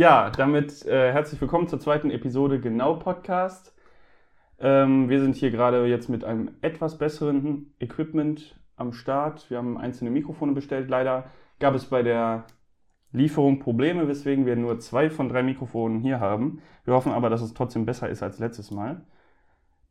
Ja, damit äh, herzlich willkommen zur zweiten Episode Genau Podcast. Ähm, wir sind hier gerade jetzt mit einem etwas besseren Equipment am Start. Wir haben einzelne Mikrofone bestellt. Leider gab es bei der Lieferung Probleme, weswegen wir nur zwei von drei Mikrofonen hier haben. Wir hoffen aber, dass es trotzdem besser ist als letztes Mal.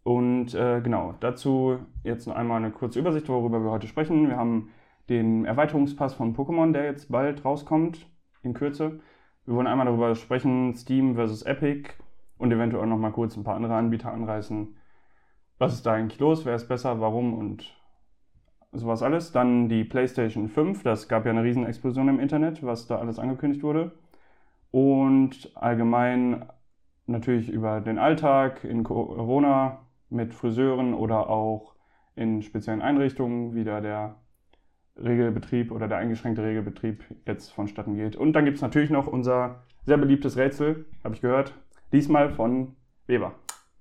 Und äh, genau, dazu jetzt noch einmal eine kurze Übersicht, worüber wir heute sprechen. Wir haben den Erweiterungspass von Pokémon, der jetzt bald rauskommt, in Kürze. Wir wollen einmal darüber sprechen, Steam versus Epic und eventuell noch mal kurz ein paar andere Anbieter anreißen. Was ist da eigentlich los? Wer ist besser? Warum? Und sowas alles. Dann die PlayStation 5. Das gab ja eine Riesenexplosion im Internet, was da alles angekündigt wurde. Und allgemein natürlich über den Alltag in Corona mit Friseuren oder auch in speziellen Einrichtungen, wie da der Regelbetrieb oder der eingeschränkte Regelbetrieb jetzt vonstatten geht. Und dann gibt es natürlich noch unser sehr beliebtes Rätsel, habe ich gehört, diesmal von Weber.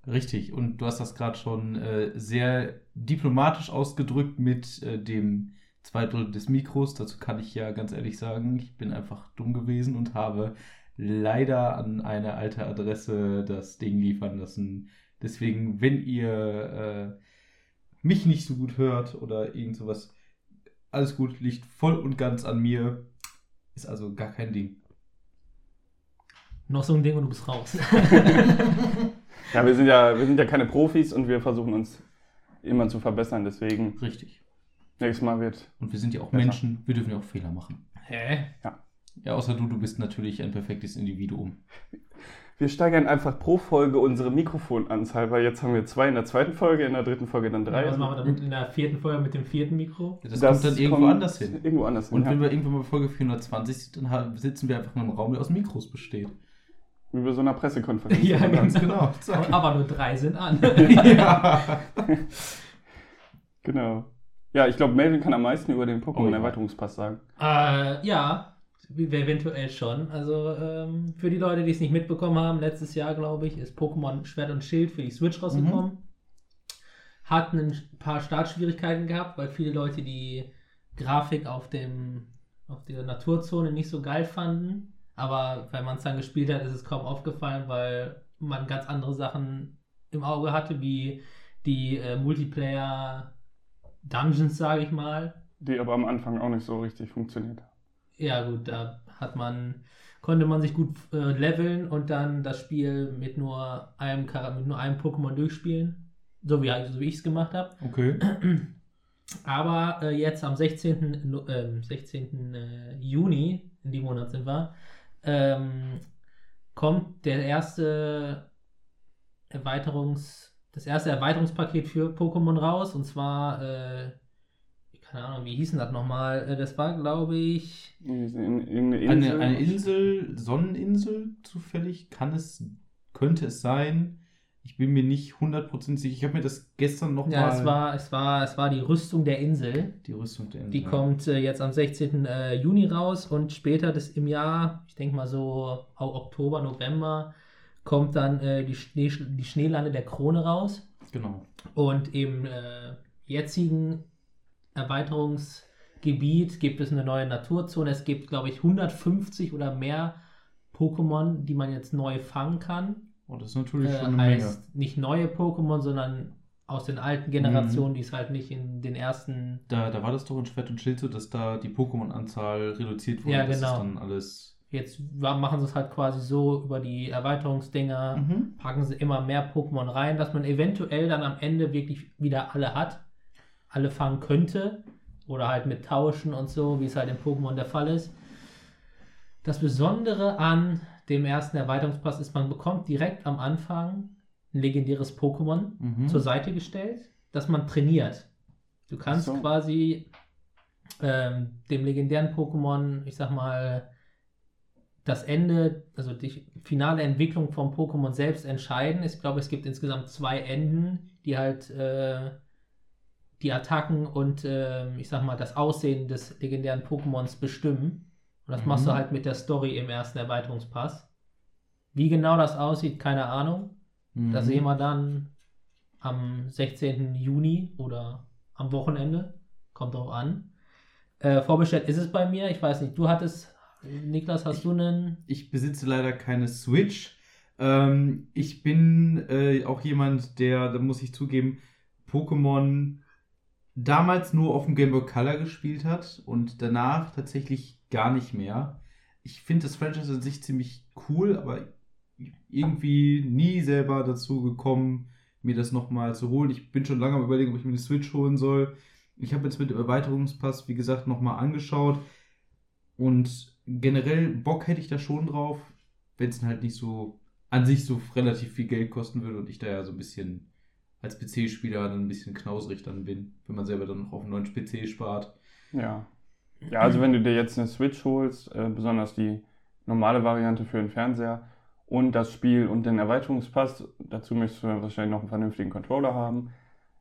Richtig, und du hast das gerade schon äh, sehr diplomatisch ausgedrückt mit äh, dem Zweidrittel des Mikros. Dazu kann ich ja ganz ehrlich sagen, ich bin einfach dumm gewesen und habe leider an eine alte Adresse das Ding liefern lassen. Deswegen, wenn ihr äh, mich nicht so gut hört oder irgend sowas, alles gut, liegt voll und ganz an mir. Ist also gar kein Ding. Noch so ein Ding und du bist raus. ja, wir sind ja, wir sind ja keine Profis und wir versuchen uns immer zu verbessern, deswegen. Richtig. Nächstes Mal wird. Und wir sind ja auch besser. Menschen, wir dürfen ja auch Fehler machen. Hä? Ja. Ja, außer du, du bist natürlich ein perfektes Individuum. Wir steigern einfach pro Folge unsere Mikrofonanzahl, weil jetzt haben wir zwei in der zweiten Folge, in der dritten Folge dann drei. Ja, was machen wir dann in der vierten Folge mit dem vierten Mikro? Ja, das, das, kommt dann irgendwo kommt anders hin. Irgendwo anders hin. Und ja. wenn wir irgendwann mal Folge 420 sind, dann sitzen wir einfach in einem Raum, der aus Mikros besteht. Wie bei so einer Pressekonferenz. ja, ganz genau. Aber nur drei sind an. ja. genau. Ja, ich glaube, Melvin kann am meisten über den Pokémon-Erweiterungspass sagen. Äh, ja, Eventuell schon. Also ähm, für die Leute, die es nicht mitbekommen haben, letztes Jahr, glaube ich, ist Pokémon Schwert und Schild für die Switch rausgekommen. Mhm. Hat ein paar Startschwierigkeiten gehabt, weil viele Leute die Grafik auf dem auf der Naturzone nicht so geil fanden. Aber wenn man es dann gespielt hat, ist es kaum aufgefallen, weil man ganz andere Sachen im Auge hatte, wie die äh, Multiplayer Dungeons, sage ich mal. Die aber am Anfang auch nicht so richtig funktioniert ja, gut, da hat man, konnte man sich gut äh, leveln und dann das Spiel mit nur einem mit nur einem Pokémon durchspielen. So wie, so wie ich es gemacht habe. Okay. Aber äh, jetzt am 16. Äh, 16. Juni, in dem Monat sind wir, ähm, kommt der erste Erweiterungs, das erste Erweiterungspaket für Pokémon raus und zwar äh, keine Ahnung, wie hieß denn das nochmal? Äh, das war, glaube ich. Irgendeine Insel. Eine, eine Insel, Sonneninsel zufällig, kann es, könnte es sein. Ich bin mir nicht 100% sicher. Ich habe mir das gestern nochmal. Ja, es war, es, war, es war die Rüstung der Insel. Die Rüstung der Insel. Die kommt äh, jetzt am 16. Äh, Juni raus und später das im Jahr, ich denke mal so Oktober, November, kommt dann äh, die, Schnee, die Schneelande der Krone raus. Genau. Und im äh, jetzigen Erweiterungsgebiet gibt es eine neue Naturzone. Es gibt, glaube ich, 150 oder mehr Pokémon, die man jetzt neu fangen kann. Oh, das ist natürlich äh, schon eine heißt Menge. Nicht neue Pokémon, sondern aus den alten Generationen, mhm. die es halt nicht in den ersten. Da, da war das doch in Schwert und Schild so, dass da die Pokémon-Anzahl reduziert wurde. Ja, genau. Das ist dann alles. Jetzt machen sie es halt quasi so über die Erweiterungsdinger, mhm. packen sie immer mehr Pokémon rein, dass man eventuell dann am Ende wirklich wieder alle hat alle fangen könnte. Oder halt mit Tauschen und so, wie es halt in Pokémon der Fall ist. Das Besondere an dem ersten Erweiterungspass ist, man bekommt direkt am Anfang ein legendäres Pokémon mhm. zur Seite gestellt, das man trainiert. Du kannst so. quasi ähm, dem legendären Pokémon, ich sag mal, das Ende, also die finale Entwicklung vom Pokémon selbst entscheiden. Ich glaube, es gibt insgesamt zwei Enden, die halt äh, die Attacken und äh, ich sag mal das Aussehen des legendären Pokémons bestimmen. Und das mhm. machst du mhm. halt mit der Story im ersten Erweiterungspass. Wie genau das aussieht, keine Ahnung. Mhm. Das sehen wir dann am 16. Juni oder am Wochenende. Kommt drauf an. Äh, vorbestellt ist es bei mir. Ich weiß nicht, du hattest, Niklas, hast du einen? Ich besitze leider keine Switch. Ähm, ich bin äh, auch jemand, der, da muss ich zugeben, Pokémon damals nur auf dem Game Boy Color gespielt hat und danach tatsächlich gar nicht mehr. Ich finde das Franchise an sich ziemlich cool, aber irgendwie nie selber dazu gekommen, mir das nochmal zu holen. Ich bin schon lange am überlegen, ob ich mir eine Switch holen soll. Ich habe jetzt mit dem Erweiterungspass, wie gesagt, nochmal angeschaut. Und generell Bock hätte ich da schon drauf, wenn es halt nicht so an sich so relativ viel Geld kosten würde und ich da ja so ein bisschen als PC-Spieler dann ein bisschen knausrig dann bin, wenn man selber dann noch auf einen neuen PC spart. Ja. Ja, also wenn du dir jetzt eine Switch holst, äh, besonders die normale Variante für den Fernseher und das Spiel und den Erweiterungspass, dazu müsstest du wahrscheinlich noch einen vernünftigen Controller haben,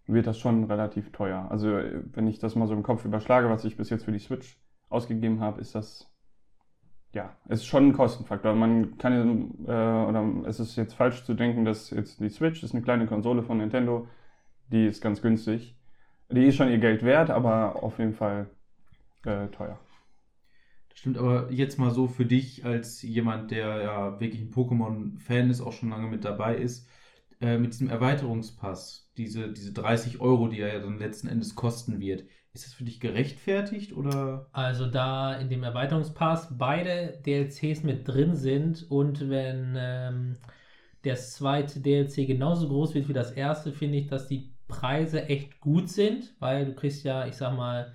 wird das schon relativ teuer. Also wenn ich das mal so im Kopf überschlage, was ich bis jetzt für die Switch ausgegeben habe, ist das ja, es ist schon ein Kostenfaktor. Man kann äh, oder es ist jetzt falsch zu denken, dass jetzt die Switch ist eine kleine Konsole von Nintendo, die ist ganz günstig. Die ist schon ihr Geld wert, aber auf jeden Fall äh, teuer. Das stimmt, aber jetzt mal so für dich als jemand, der ja wirklich ein Pokémon-Fan ist, auch schon lange mit dabei ist, äh, mit diesem Erweiterungspass, diese, diese 30 Euro, die er ja dann letzten Endes kosten wird, ist das für dich gerechtfertigt oder? Also da in dem Erweiterungspass beide DLCs mit drin sind und wenn ähm, das zweite DLC genauso groß wird wie das erste, finde ich, dass die Preise echt gut sind, weil du kriegst ja, ich sag mal,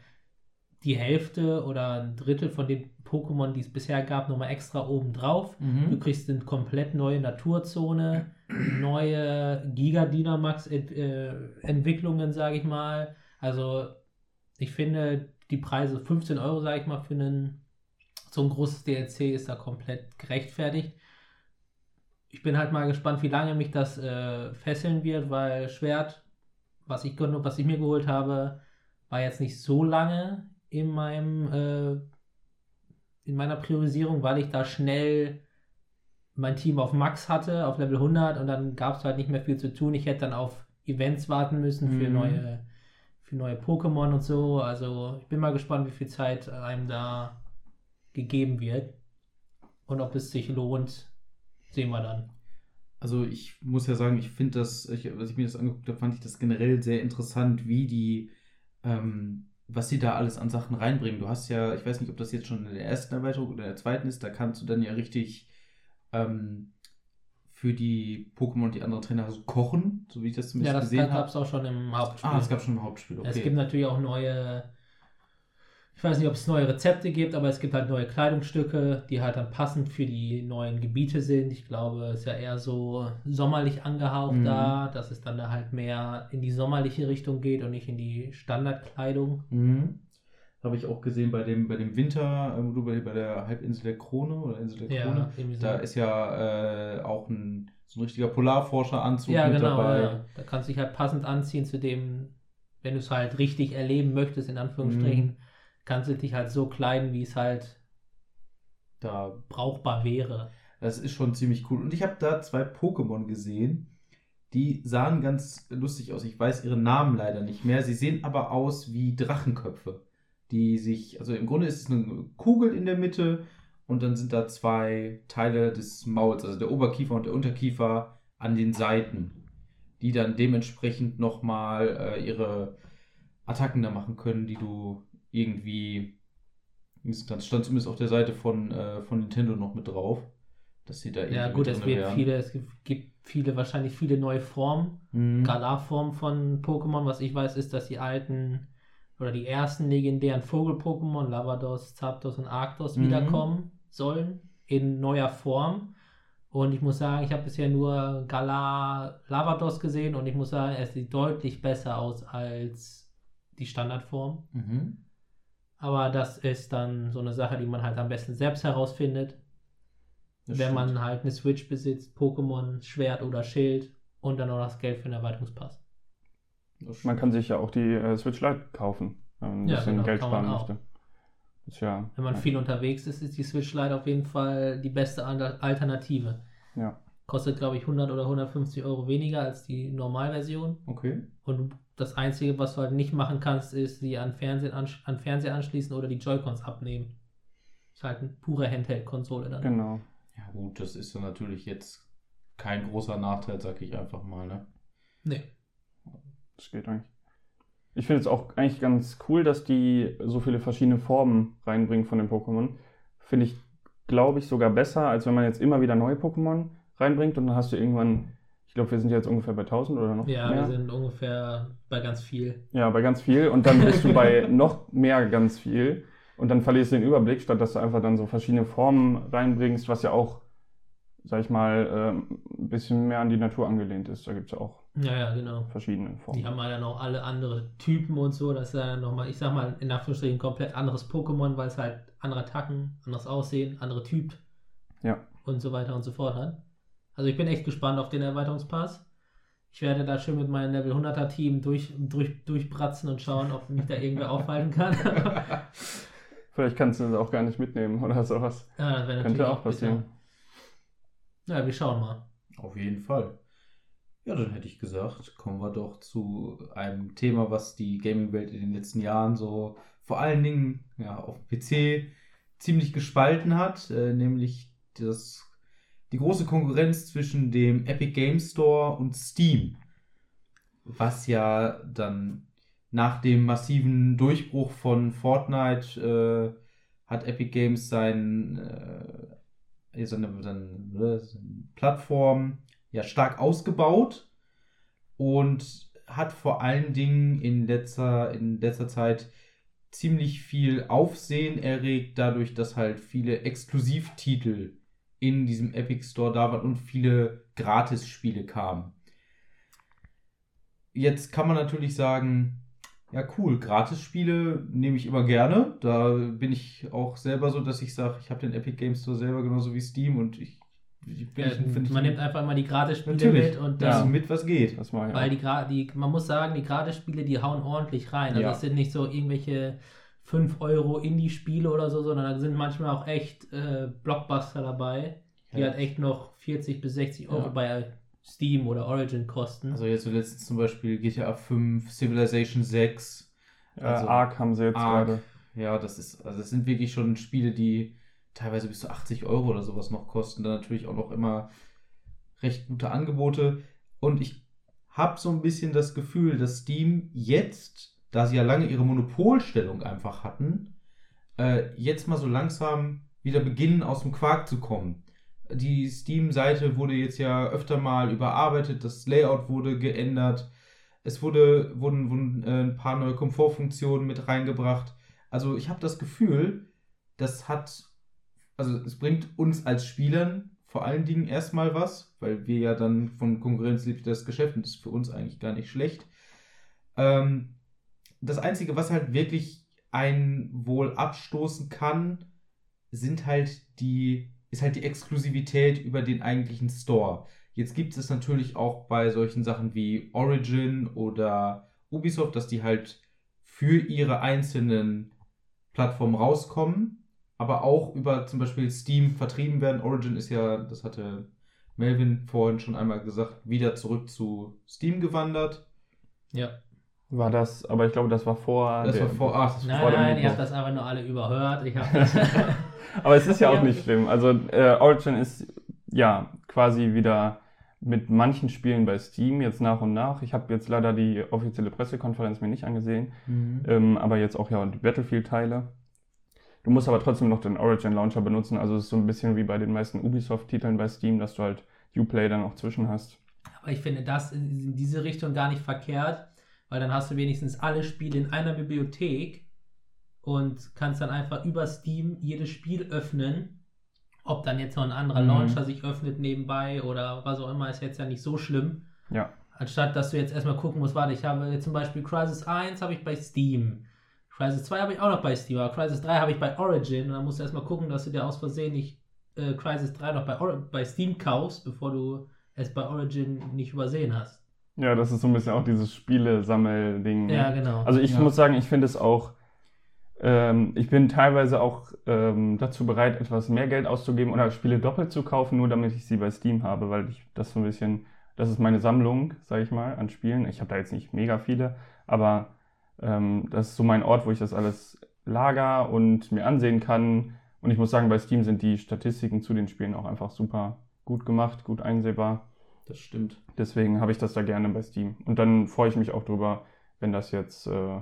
die Hälfte oder ein Drittel von den Pokémon, die es bisher gab, nochmal extra oben drauf. Mhm. Du kriegst eine komplett neue Naturzone, neue Giga Dynamax äh, sage ich mal. Also ich finde, die Preise 15 Euro, sage ich mal, für einen, so ein großes DLC ist da komplett gerechtfertigt. Ich bin halt mal gespannt, wie lange mich das äh, fesseln wird, weil Schwert, was ich, was ich mir geholt habe, war jetzt nicht so lange in meinem äh, in meiner Priorisierung, weil ich da schnell mein Team auf Max hatte, auf Level 100 und dann gab es halt nicht mehr viel zu tun. Ich hätte dann auf Events warten müssen für mhm. neue für neue Pokémon und so. Also ich bin mal gespannt, wie viel Zeit einem da gegeben wird. Und ob es sich lohnt, sehen wir dann. Also ich muss ja sagen, ich finde das, ich, als ich mir das angeguckt habe, fand ich das generell sehr interessant, wie die, ähm, was sie da alles an Sachen reinbringen. Du hast ja, ich weiß nicht, ob das jetzt schon in der ersten Erweiterung oder in der zweiten ist, da kannst du dann ja richtig ähm, für die Pokémon, die andere Trainer so kochen, so wie ich das zumindest gesehen habe. Ja, das gab es auch schon im Hauptspiel. Ah, das gab es schon im Hauptspiel, okay. Es gibt natürlich auch neue, ich weiß nicht, ob es neue Rezepte gibt, aber es gibt halt neue Kleidungsstücke, die halt dann passend für die neuen Gebiete sind. Ich glaube, es ist ja eher so sommerlich angehaucht mhm. da, dass es dann da halt mehr in die sommerliche Richtung geht und nicht in die Standardkleidung. Mhm. Habe ich auch gesehen bei dem, bei dem Winter, äh, bei, bei der Halbinsel der Krone oder Insel der Krone. Ja, da ist ja äh, auch ein, so ein richtiger Polarforscher-Anzug ja, mit genau, dabei. Ja. Da kannst du dich halt passend anziehen zu dem, wenn du es halt richtig erleben möchtest, in Anführungsstrichen, mhm. kannst du dich halt so kleiden, wie es halt da brauchbar wäre. Das ist schon ziemlich cool. Und ich habe da zwei Pokémon gesehen, die sahen ganz lustig aus. Ich weiß ihren Namen leider nicht mehr. Sie sehen aber aus wie Drachenköpfe die sich, also im Grunde ist es eine Kugel in der Mitte und dann sind da zwei Teile des Mauls, also der Oberkiefer und der Unterkiefer an den Seiten, die dann dementsprechend nochmal äh, ihre Attacken da machen können, die du irgendwie, das stand zumindest auf der Seite von, äh, von Nintendo noch mit drauf, dass sie da irgendwie Ja gut, es wird viele, es gibt viele, wahrscheinlich viele neue Formen, mhm. Galar-Formen von Pokémon. Was ich weiß, ist, dass die alten oder die ersten legendären Vogel-Pokémon, Lavados, Zapdos und Arctos, mhm. wiederkommen sollen in neuer Form. Und ich muss sagen, ich habe bisher nur Galar Lavados gesehen und ich muss sagen, es sieht deutlich besser aus als die Standardform. Mhm. Aber das ist dann so eine Sache, die man halt am besten selbst herausfindet. Das wenn stimmt. man halt eine Switch besitzt, Pokémon, Schwert oder Schild und dann noch das Geld für den Erweiterungspass. Man kann sich ja auch die äh, Switch Lite kaufen, wenn man ein ja, bisschen genau, Geld sparen möchte. Ja, wenn man ja. viel unterwegs ist, ist die Switch Lite auf jeden Fall die beste Alternative. Ja. Kostet, glaube ich, 100 oder 150 Euro weniger als die Normalversion. Okay. Und das Einzige, was du halt nicht machen kannst, ist sie an Fernseher, an Fernseher anschließen oder die Joy-Cons abnehmen. Ist halt eine pure Handheld-Konsole dann. Genau. Ja gut, das ist ja natürlich jetzt kein großer Nachteil, sag ich einfach mal, ne? Nee. Das geht eigentlich. Ich finde es auch eigentlich ganz cool, dass die so viele verschiedene Formen reinbringen von den Pokémon. Finde ich, glaube ich, sogar besser, als wenn man jetzt immer wieder neue Pokémon reinbringt und dann hast du irgendwann, ich glaube, wir sind jetzt ungefähr bei 1000 oder noch Ja, mehr. wir sind ungefähr bei ganz viel. Ja, bei ganz viel und dann bist du bei noch mehr ganz viel und dann verlierst du den Überblick, statt dass du einfach dann so verschiedene Formen reinbringst, was ja auch, sag ich mal, ähm, ein bisschen mehr an die Natur angelehnt ist. Da gibt es ja auch Ja, ja, genau. verschiedene Formen. Die haben halt dann auch alle andere Typen und so. Das ist ja nochmal, ich sag mal, in Anführungsstrichen komplett anderes Pokémon, weil es halt andere Attacken, anderes Aussehen, andere Typ Ja. und so weiter und so fort hat. Also ich bin echt gespannt auf den Erweiterungspass. Ich werde da schön mit meinem Level 100er Team durch, durch, durchbratzen und schauen, ob mich da irgendwer aufhalten kann. Vielleicht kannst du das auch gar nicht mitnehmen oder sowas. ja, das wäre natürlich Könnte auch bitter. Ja, wir schauen mal. Auf jeden Fall. Ja, dann hätte ich gesagt, kommen wir doch zu einem Thema, was die Gaming-Welt in den letzten Jahren so vor allen Dingen ja, auf dem PC ziemlich gespalten hat, äh, nämlich das, die große Konkurrenz zwischen dem Epic Game Store und Steam, was ja dann nach dem massiven Durchbruch von Fortnite äh, hat Epic Games sein, äh, seine, seine, seine Plattform ja stark ausgebaut und hat vor allen Dingen in letzter, in letzter Zeit ziemlich viel Aufsehen erregt, dadurch, dass halt viele Exklusivtitel in diesem Epic Store da waren und viele Gratis-Spiele kamen. Jetzt kann man natürlich sagen, ja cool, Gratis-Spiele nehme ich immer gerne. Da bin ich auch selber so, dass ich sage, ich habe den Epic Games Store selber genauso wie Steam und ich, ich bin Ja, ich, man nimmt einfach mal die Gratis-Spiele mit und das dann, mit was geht. Das war ja. weil die, die, man muss sagen, die Gratis-Spiele, die hauen ordentlich rein. Also Ja. das sind nicht so irgendwelche 5 Euro Indie-Spiele oder so, sondern da sind manchmal auch echt äh, Blockbuster dabei, die Ja. halt echt noch 40 bis 60 Euro Ja. bei Steam oder Origin kosten. Also jetzt so letztens zum Beispiel GTA 5, Civilization 6. äh, also Ark haben sie jetzt Ark. gerade. Ja, das ist, also das sind wirklich schon Spiele, die teilweise bis zu 80 Euro oder sowas noch kosten. Dann natürlich auch noch immer recht gute Angebote. Und ich habe so ein bisschen das Gefühl, dass Steam jetzt, da sie ja lange ihre Monopolstellung einfach hatten, äh, jetzt mal so langsam wieder beginnen, aus dem Quark zu kommen. Die Steam-Seite wurde jetzt ja öfter mal überarbeitet, das Layout wurde geändert, es wurde, wurden, wurden äh, ein paar neue Komfortfunktionen mit reingebracht. Also ich habe das Gefühl, das hat, also es bringt uns als Spielern vor allen Dingen erstmal was, weil wir ja dann von Konkurrenz lebt das Geschäft und das ist für uns eigentlich gar nicht schlecht. Ähm, das Einzige, was halt wirklich einen wohl abstoßen kann, sind halt die, ist halt die Exklusivität über den eigentlichen Store. Jetzt gibt es natürlich auch bei solchen Sachen wie Origin oder Ubisoft, dass die halt für ihre einzelnen Plattformen rauskommen, aber auch über zum Beispiel Steam vertrieben werden. Origin ist ja, das hatte Melvin vorhin schon einmal gesagt, wieder zurück zu Steam gewandert. ja. War das, aber ich glaube, das war vor. Das der- war vor, ach, das Nein, vor nein, ihr habt das einfach nur alle überhört. Ich habe das. Aber es ist ja auch nicht schlimm. Also äh, Origin ist ja quasi wieder mit manchen Spielen bei Steam jetzt nach und nach. Ich habe jetzt leider die offizielle Pressekonferenz mir nicht angesehen, Mhm. ähm, aber jetzt auch ja die Battlefield-Teile. Du musst aber trotzdem noch den Origin Launcher benutzen. Also es ist so ein bisschen wie bei den meisten Ubisoft-Titeln bei Steam, dass du halt Uplay dann auch zwischen hast. Aber ich finde das in diese Richtung gar nicht verkehrt, weil dann hast du wenigstens alle Spiele in einer Bibliothek und kannst dann einfach über Steam jedes Spiel öffnen. Ob dann jetzt noch ein anderer Mhm. Launcher sich öffnet nebenbei oder was auch immer, ist jetzt ja nicht so schlimm. Ja. Anstatt dass du jetzt erstmal gucken musst, warte, ich habe jetzt zum Beispiel Crisis 1 habe ich bei Steam. Crisis 2 habe ich auch noch bei Steam, aber Crisis 3 habe ich bei Origin und dann musst du erstmal gucken, dass du dir aus Versehen nicht äh, Crisis 3 noch bei, Or bei Steam kaufst, bevor du es bei Origin nicht übersehen hast. Ja, das ist so ein bisschen auch dieses Spiele-Sammel-Ding. ne? Ja, genau. Also ich Ja. muss sagen, ich finde es auch, ähm, ich bin teilweise auch ähm, dazu bereit, etwas mehr Geld auszugeben oder Spiele doppelt zu kaufen, nur damit ich sie bei Steam habe, weil ich das so ein bisschen, das ist meine Sammlung, sage ich mal, an Spielen. Ich habe da jetzt nicht mega viele, aber ähm, das ist so mein Ort, wo ich das alles lager und mir ansehen kann Und ich muss sagen, bei Steam sind die Statistiken zu den Spielen auch einfach super gut gemacht, gut einsehbar. Das stimmt. Deswegen habe ich das da gerne bei Steam. Und dann freue ich mich auch drüber, wenn das jetzt, äh,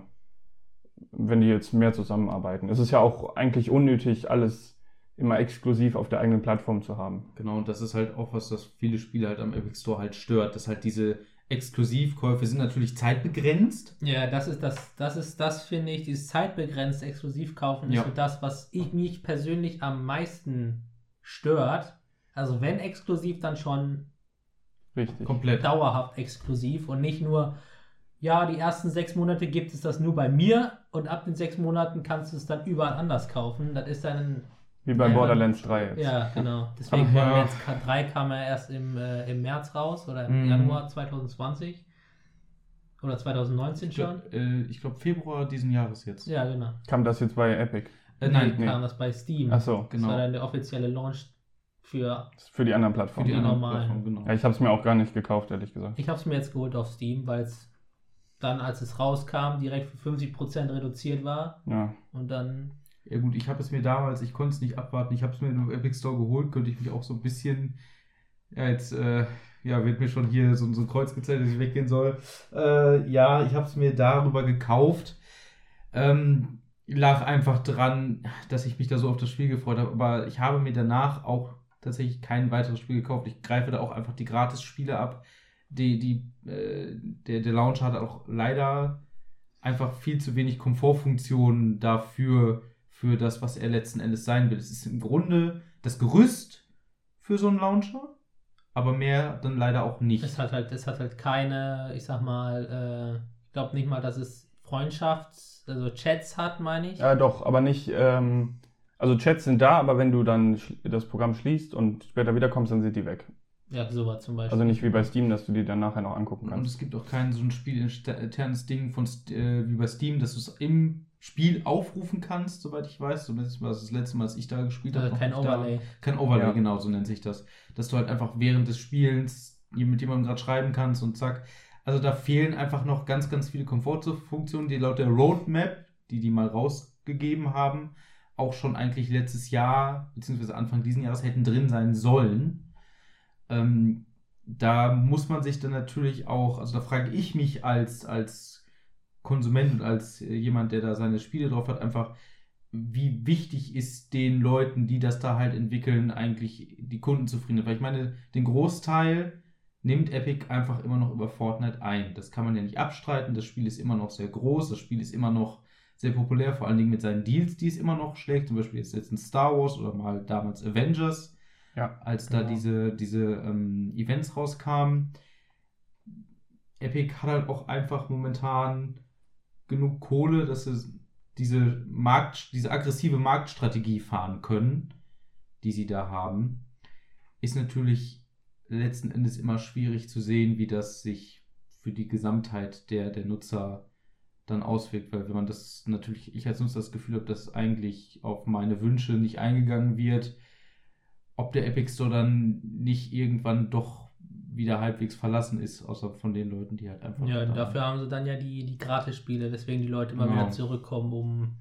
wenn die jetzt mehr zusammenarbeiten. Es ist ja auch eigentlich unnötig, alles immer exklusiv auf der eigenen Plattform zu haben. Genau, und das ist halt auch was, das viele Spiele halt am Epic Store halt stört, dass halt diese Exklusivkäufe sind natürlich zeitbegrenzt. Ja, das ist das, das ist das, finde ich, dieses zeitbegrenzt Exklusivkaufen ja. ist so das, was ich mich persönlich am meisten stört. Also wenn exklusiv, dann schon Richtig. komplett dauerhaft exklusiv und nicht nur, ja, die ersten sechs Monate gibt es das nur bei mir und ab den sechs Monaten kannst du es dann überall anders kaufen. Das ist dann wie bei ja, Borderlands 3 jetzt. Ja, genau. Deswegen Borderlands 3 kam ja erst im, äh, im März raus oder im mhm. Januar 2020. Oder 2019 schon? Äh, ich glaube Februar diesen Jahres jetzt. Ja, genau. Kam das jetzt bei Epic? Äh, nein, nee. kam das bei Steam. Ach so, genau. Das war dann der offizielle Launch für, für die anderen Plattformen. Für die anderen Plattformen, genau. Ja, ich habe es mir auch gar nicht gekauft, ehrlich gesagt. Ich habe es mir jetzt geholt auf Steam, weil es dann, als es rauskam, direkt für 50% reduziert war. Ja. Und dann ja gut, ich habe es mir damals, ich konnte es nicht abwarten, ich habe es mir im Epic Store geholt, könnte ich mich auch so ein bisschen, ja jetzt, äh, ja, wird mir schon hier so, so ein Kreuz gezeigt, dass ich weggehen soll. Äh, ja, ich habe es mir darüber gekauft. Ähm, lag einfach dran, dass ich mich da so auf das Spiel gefreut habe, aber ich habe mir danach auch tatsächlich kein weiteres Spiel gekauft. Ich greife da auch einfach die Gratis-Spiele ab. Die, die, äh, der, der Launcher hat auch leider einfach viel zu wenig Komfortfunktionen dafür, für das, was er letzten Endes sein will. Es ist im Grunde das Gerüst für so einen Launcher, aber mehr dann leider auch nicht. Es hat halt, es hat halt keine, ich sag mal, äh, ich glaube nicht mal, dass es Freundschafts-, also Chats hat, meine ich. Ja, doch, aber nicht, ähm, also Chats sind da, aber wenn du dann das Programm schließt und später wiederkommst, dann sind die weg. Ja, sowas zum Beispiel. Also nicht wie bei Steam, dass du die dann nachher noch angucken kannst. Und es gibt auch kein so ein spielinternes Ding von, äh, wie bei Steam, dass du es im Spiel aufrufen kannst, soweit ich weiß. Zumindest war das das letzte Mal, als ich da gespielt habe. Also kein Overlay. Da. Kein Overlay, ja. genau, so nennt sich das. Dass du halt einfach während des Spielens mit jemandem gerade schreiben kannst und zack. Also da fehlen einfach noch ganz, ganz viele Komfortfunktionen, die laut der Roadmap, die die mal rausgegeben haben, auch schon eigentlich letztes Jahr, beziehungsweise Anfang diesen Jahres hätten drin sein sollen. Ähm, da muss man sich dann natürlich auch, also da frage ich mich als, als Konsument und als äh, jemand, der da seine Spiele drauf hat, einfach, wie wichtig ist den Leuten, die das da halt entwickeln, eigentlich die Kundenzufriedenheit. Weil ich meine, den Großteil nimmt Epic einfach immer noch über Fortnite ein. Das kann man ja nicht abstreiten. Das Spiel ist immer noch sehr groß. Das Spiel ist immer noch sehr populär, vor allen Dingen mit seinen Deals, die es immer noch schlägt. Zum Beispiel ist jetzt ein Star Wars oder mal damals Avengers, ja, als genau. da diese, diese ähm, Events rauskamen. Epic hat halt auch einfach momentan genug Kohle, dass sie diese, Markt, diese aggressive Marktstrategie fahren können, die sie da haben, ist natürlich letzten Endes immer schwierig zu sehen, wie das sich für die Gesamtheit der, der Nutzer dann auswirkt, weil wenn man das natürlich, ich als Nutzer das Gefühl habe, dass eigentlich auf meine Wünsche nicht eingegangen wird, ob der Epic Store dann nicht irgendwann doch wieder halbwegs verlassen ist, außer von den Leuten, die halt einfach. Ja, dafür haben sie dann ja die, die Gratis-Spiele, weswegen die Leute immer genau. wieder zurückkommen, um.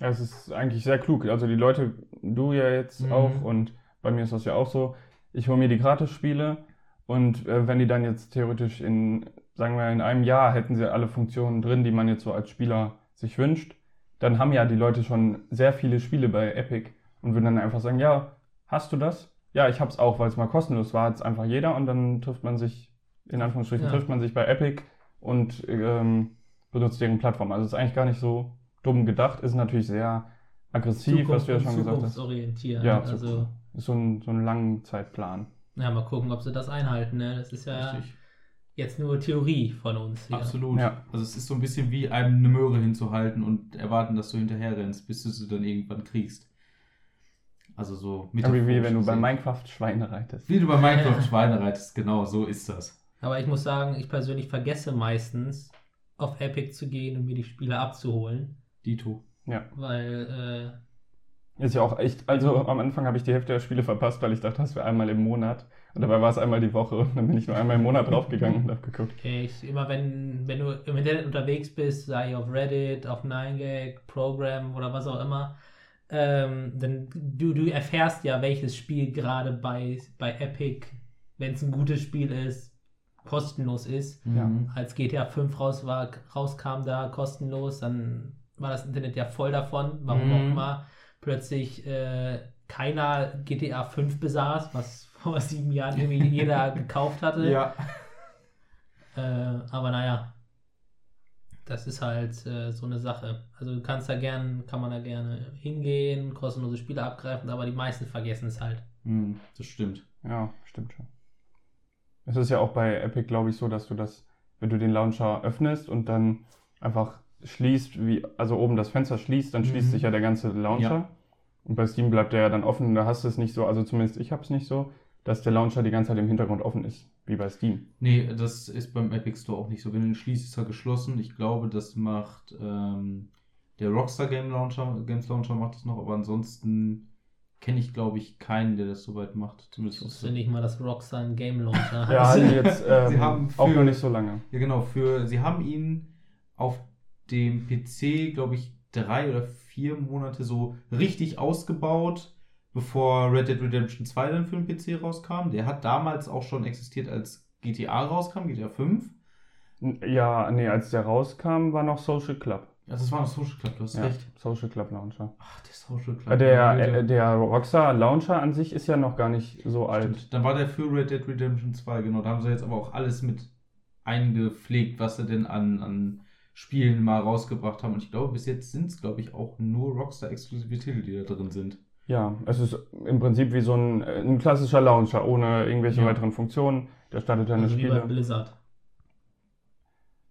Ja, es ist eigentlich sehr klug. Also die Leute, du ja jetzt mhm. auch und bei mir ist das ja auch so. Ich hole mir die Gratis-Spiele und äh, wenn die dann jetzt theoretisch in, sagen wir, in einem Jahr hätten sie alle Funktionen drin, die man jetzt so als Spieler sich wünscht, dann haben ja die Leute schon sehr viele Spiele bei Epic und würden dann einfach sagen, ja, hast du das? Ja, ich habe es auch, weil es mal kostenlos war, jetzt einfach jeder und dann trifft man sich, in Anführungsstrichen, ja. trifft man sich bei Epic und ähm, benutzt deren Plattform. Also es ist eigentlich gar nicht so dumm gedacht, ist natürlich sehr aggressiv, Zukunft was du ja schon gesagt hast. Orientiert. Ja, also ist so ein, so ein langen Zeitplan. Ja, mal gucken, ob sie das einhalten. Ne? Das ist ja Richtig. jetzt nur Theorie von uns. Hier. Absolut. Ja. Also es ist so ein bisschen wie einem eine Möhre hinzuhalten und erwarten, dass du hinterher rennst, bis du sie dann irgendwann kriegst. Also so mit Wie, wenn du bei Minecraft Schweine reitest. Wie du bei Minecraft Schweine reitest, genau, so ist das. Aber ich muss sagen, ich persönlich vergesse meistens, auf Epic zu gehen und mir die Spiele abzuholen. Dito. Ja. Weil, äh, Ist ja auch echt, also am Anfang habe ich die Hälfte der Spiele verpasst, weil ich dachte, das wäre einmal im Monat. Und dabei war es einmal die Woche und dann bin ich nur einmal im Monat draufgegangen und habe geguckt. Okay, ich, immer wenn, wenn du im Internet unterwegs bist, sei auf Reddit, auf 9gag, Program oder was auch immer, ähm, dann du, du erfährst ja, welches Spiel gerade bei, bei Epic, wenn es ein gutes Spiel ist, kostenlos ist. Ja. Mhm. Als GTA 5 raus war, rauskam da kostenlos, dann war das Internet ja voll davon, warum Mhm. auch immer. Plötzlich äh, keiner GTA 5 besaß, was vor sieben Jahren irgendwie jeder gekauft hatte. Ja. Äh, aber naja, das ist halt äh, so eine Sache. Also du kannst da gern, kann man da gerne hingehen, kostenlose Spiele abgreifen, aber die meisten vergessen es halt. Mhm. Das stimmt. Ja, stimmt schon. Es ist ja auch bei Epic, glaube ich, so, dass du das, wenn du den Launcher öffnest und dann einfach schließt, wie, also oben das Fenster schließt, dann schließt Mhm. sich ja der ganze Launcher. Ja. Und bei Steam bleibt der ja dann offen. Da hast du es nicht so, also zumindest ich habe es nicht so, dass der Launcher die ganze Zeit im Hintergrund offen ist, wie bei Steam. Nee, das ist beim Epic Store auch nicht so. Wenn du ihn schließt, ist er geschlossen. Ich glaube, das macht ähm, der Rockstar Game Launcher, Games Launcher macht das noch, aber ansonsten kenne ich, glaube ich, keinen, der das soweit macht. Ich Zumindest wusste nicht mal, dass Rockstar einen Game Launcher hat. Ja, also jetzt ähm, Sie haben auch für- noch nicht so lange. Ja, genau. Für, sie haben ihn auf dem PC, glaube ich, drei oder vier Monate so richtig ausgebaut, bevor Red Dead Redemption 2 dann für den PC rauskam. Der hat damals auch schon existiert, als GTA rauskam, GTA 5. Ja, nee, als der rauskam, war noch Social Club. Ja, das war noch Social Club, du hast Ja, recht. Social Club Launcher. Ach, der Social Club. Äh, Der, Ja, äh, der Rockstar Launcher an sich ist ja noch gar nicht so alt. Stimmt. Dann war der für Red Dead Redemption 2, genau. Da haben sie jetzt aber auch alles mit eingepflegt, was sie denn an, an Spielen mal rausgebracht haben. Und ich glaube, bis jetzt sind es, glaube ich, auch nur Rockstar-exklusive Titel, die da drin sind. Ja, es ist im Prinzip wie so ein, äh, ein klassischer Launcher ohne irgendwelche Ja. weiteren Funktionen. Der startet deine Also wie bei Spiele. Blizzard.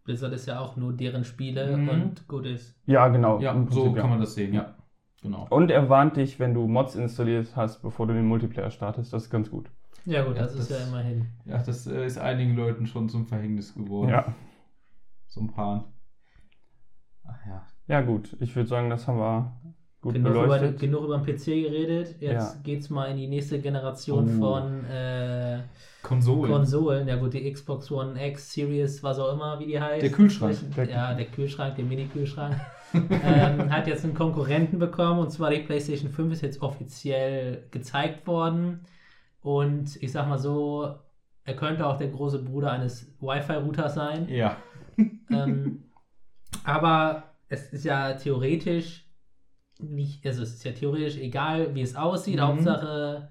Blizzard ist ja auch nur deren Spiele Mhm. und gut ist. Ja, genau. Ja, im so Prinzip, kann ja. man das sehen, ja. Genau. Und er warnt dich, wenn du Mods installiert hast, bevor du den Multiplayer startest. Das ist ganz gut. Ja gut, Ja, das, ist das- ja immerhin. Ja, das äh, ist einigen Leuten schon zum Verhängnis geworden. Ja. So ein paar. Ach ja. Ja, gut. Ich würde sagen, das haben wir gut Genug über, beleuchtet. genug über den PC geredet. Jetzt Ja. geht's mal in die nächste Generation Oh. von äh, Konsolen. Konsolen. Ja gut, die Xbox One X, Series, was auch immer, wie die heißt. Der Kühlschrank. Der- ja, der Kühlschrank, der Mini-Kühlschrank. ähm, hat jetzt einen Konkurrenten bekommen und zwar die PlayStation 5 ist jetzt offiziell gezeigt worden. Und ich sag mal so, er könnte auch der große Bruder eines Wi-Fi-Routers sein. ja. ähm, aber es ist ja theoretisch nicht, also es ist ja theoretisch egal, wie es aussieht. Mhm. Hauptsache,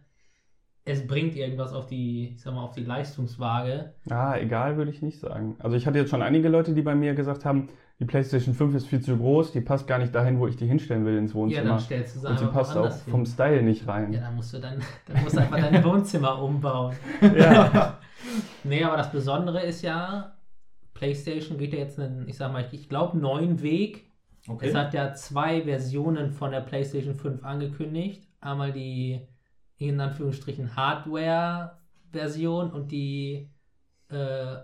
es bringt irgendwas auf die, ich sag mal, auf die Leistungswaage. Ja, egal würde ich nicht sagen. Also ich hatte jetzt schon einige Leute, die bei mir gesagt haben, die PlayStation 5 ist viel zu groß, die passt gar nicht dahin, wo ich die hinstellen will ins Ja, Wohnzimmer. dann stellst du sie Und sie passt auch woanders vom hin. Style nicht rein. Ja, dann musst du dann, dann musst du einfach dein Wohnzimmer umbauen. Ja. Nee, aber das Besondere ist ja, PlayStation geht ja jetzt einen, ich sag mal, ich glaube, neuen Weg. Okay. Es hat ja zwei Versionen von der PlayStation 5 angekündigt. Einmal die in Anführungsstrichen Hardware-Version und die äh,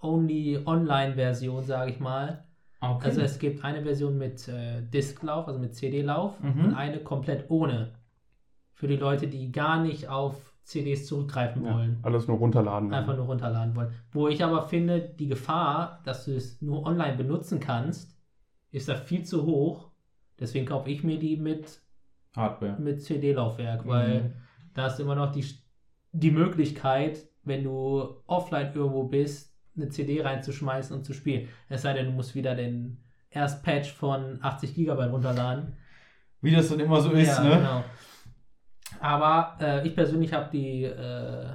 Only Online-Version, sage ich mal. Okay. Also es gibt eine Version mit äh, Disklauf, also mit CD-Lauf Mhm. und eine komplett ohne. Für die Leute, die gar nicht auf CDs zurückgreifen Ja, wollen. alles nur runterladen. Einfach nur runterladen wollen. Wo ich aber finde, die Gefahr, dass du es nur online benutzen kannst, ist da viel zu hoch. Deswegen kaufe ich mir die mit, Hardware. mit CD-Laufwerk, weil Mhm. da ist immer noch die, die Möglichkeit, wenn du offline irgendwo bist, eine CD reinzuschmeißen und zu spielen. Es sei denn, du musst wieder den Erstpatch von 80 GB runterladen. Wie das dann immer so ist, ja, ne? genau. Aber äh, ich persönlich habe die, äh,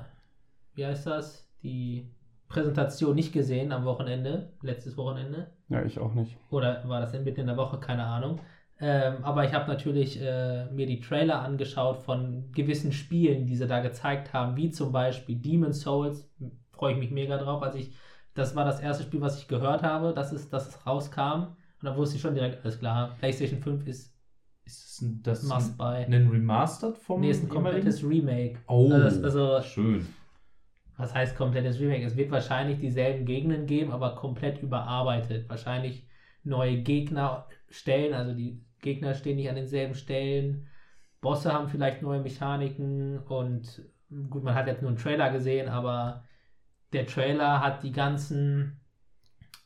wie heißt das, die Präsentation nicht gesehen am Wochenende, letztes Wochenende. Ja, ich auch nicht. Oder war das mitten in der Woche, keine Ahnung. Ähm, aber ich habe natürlich äh, mir die Trailer angeschaut von gewissen Spielen, die sie da gezeigt haben, wie zum Beispiel Demon's Souls. Freue ich mich mega drauf. als ich, das war das erste Spiel, was ich gehört habe, dass es, dass es rauskam. Und da wusste ich schon direkt, alles klar, PlayStation 5 ist Ist das ein, das must ein, buy. ein Remastered vom Nee, ist ein komplettes Remake. Oh, Also, also, schön. Was heißt komplettes Remake? Es wird wahrscheinlich dieselben Gegenden geben, aber komplett überarbeitet. Wahrscheinlich neue Gegner stellen, also die Gegner stehen nicht an denselben Stellen. Bosse haben vielleicht neue Mechaniken und gut, man hat jetzt nur einen Trailer gesehen, aber der Trailer hat die ganzen,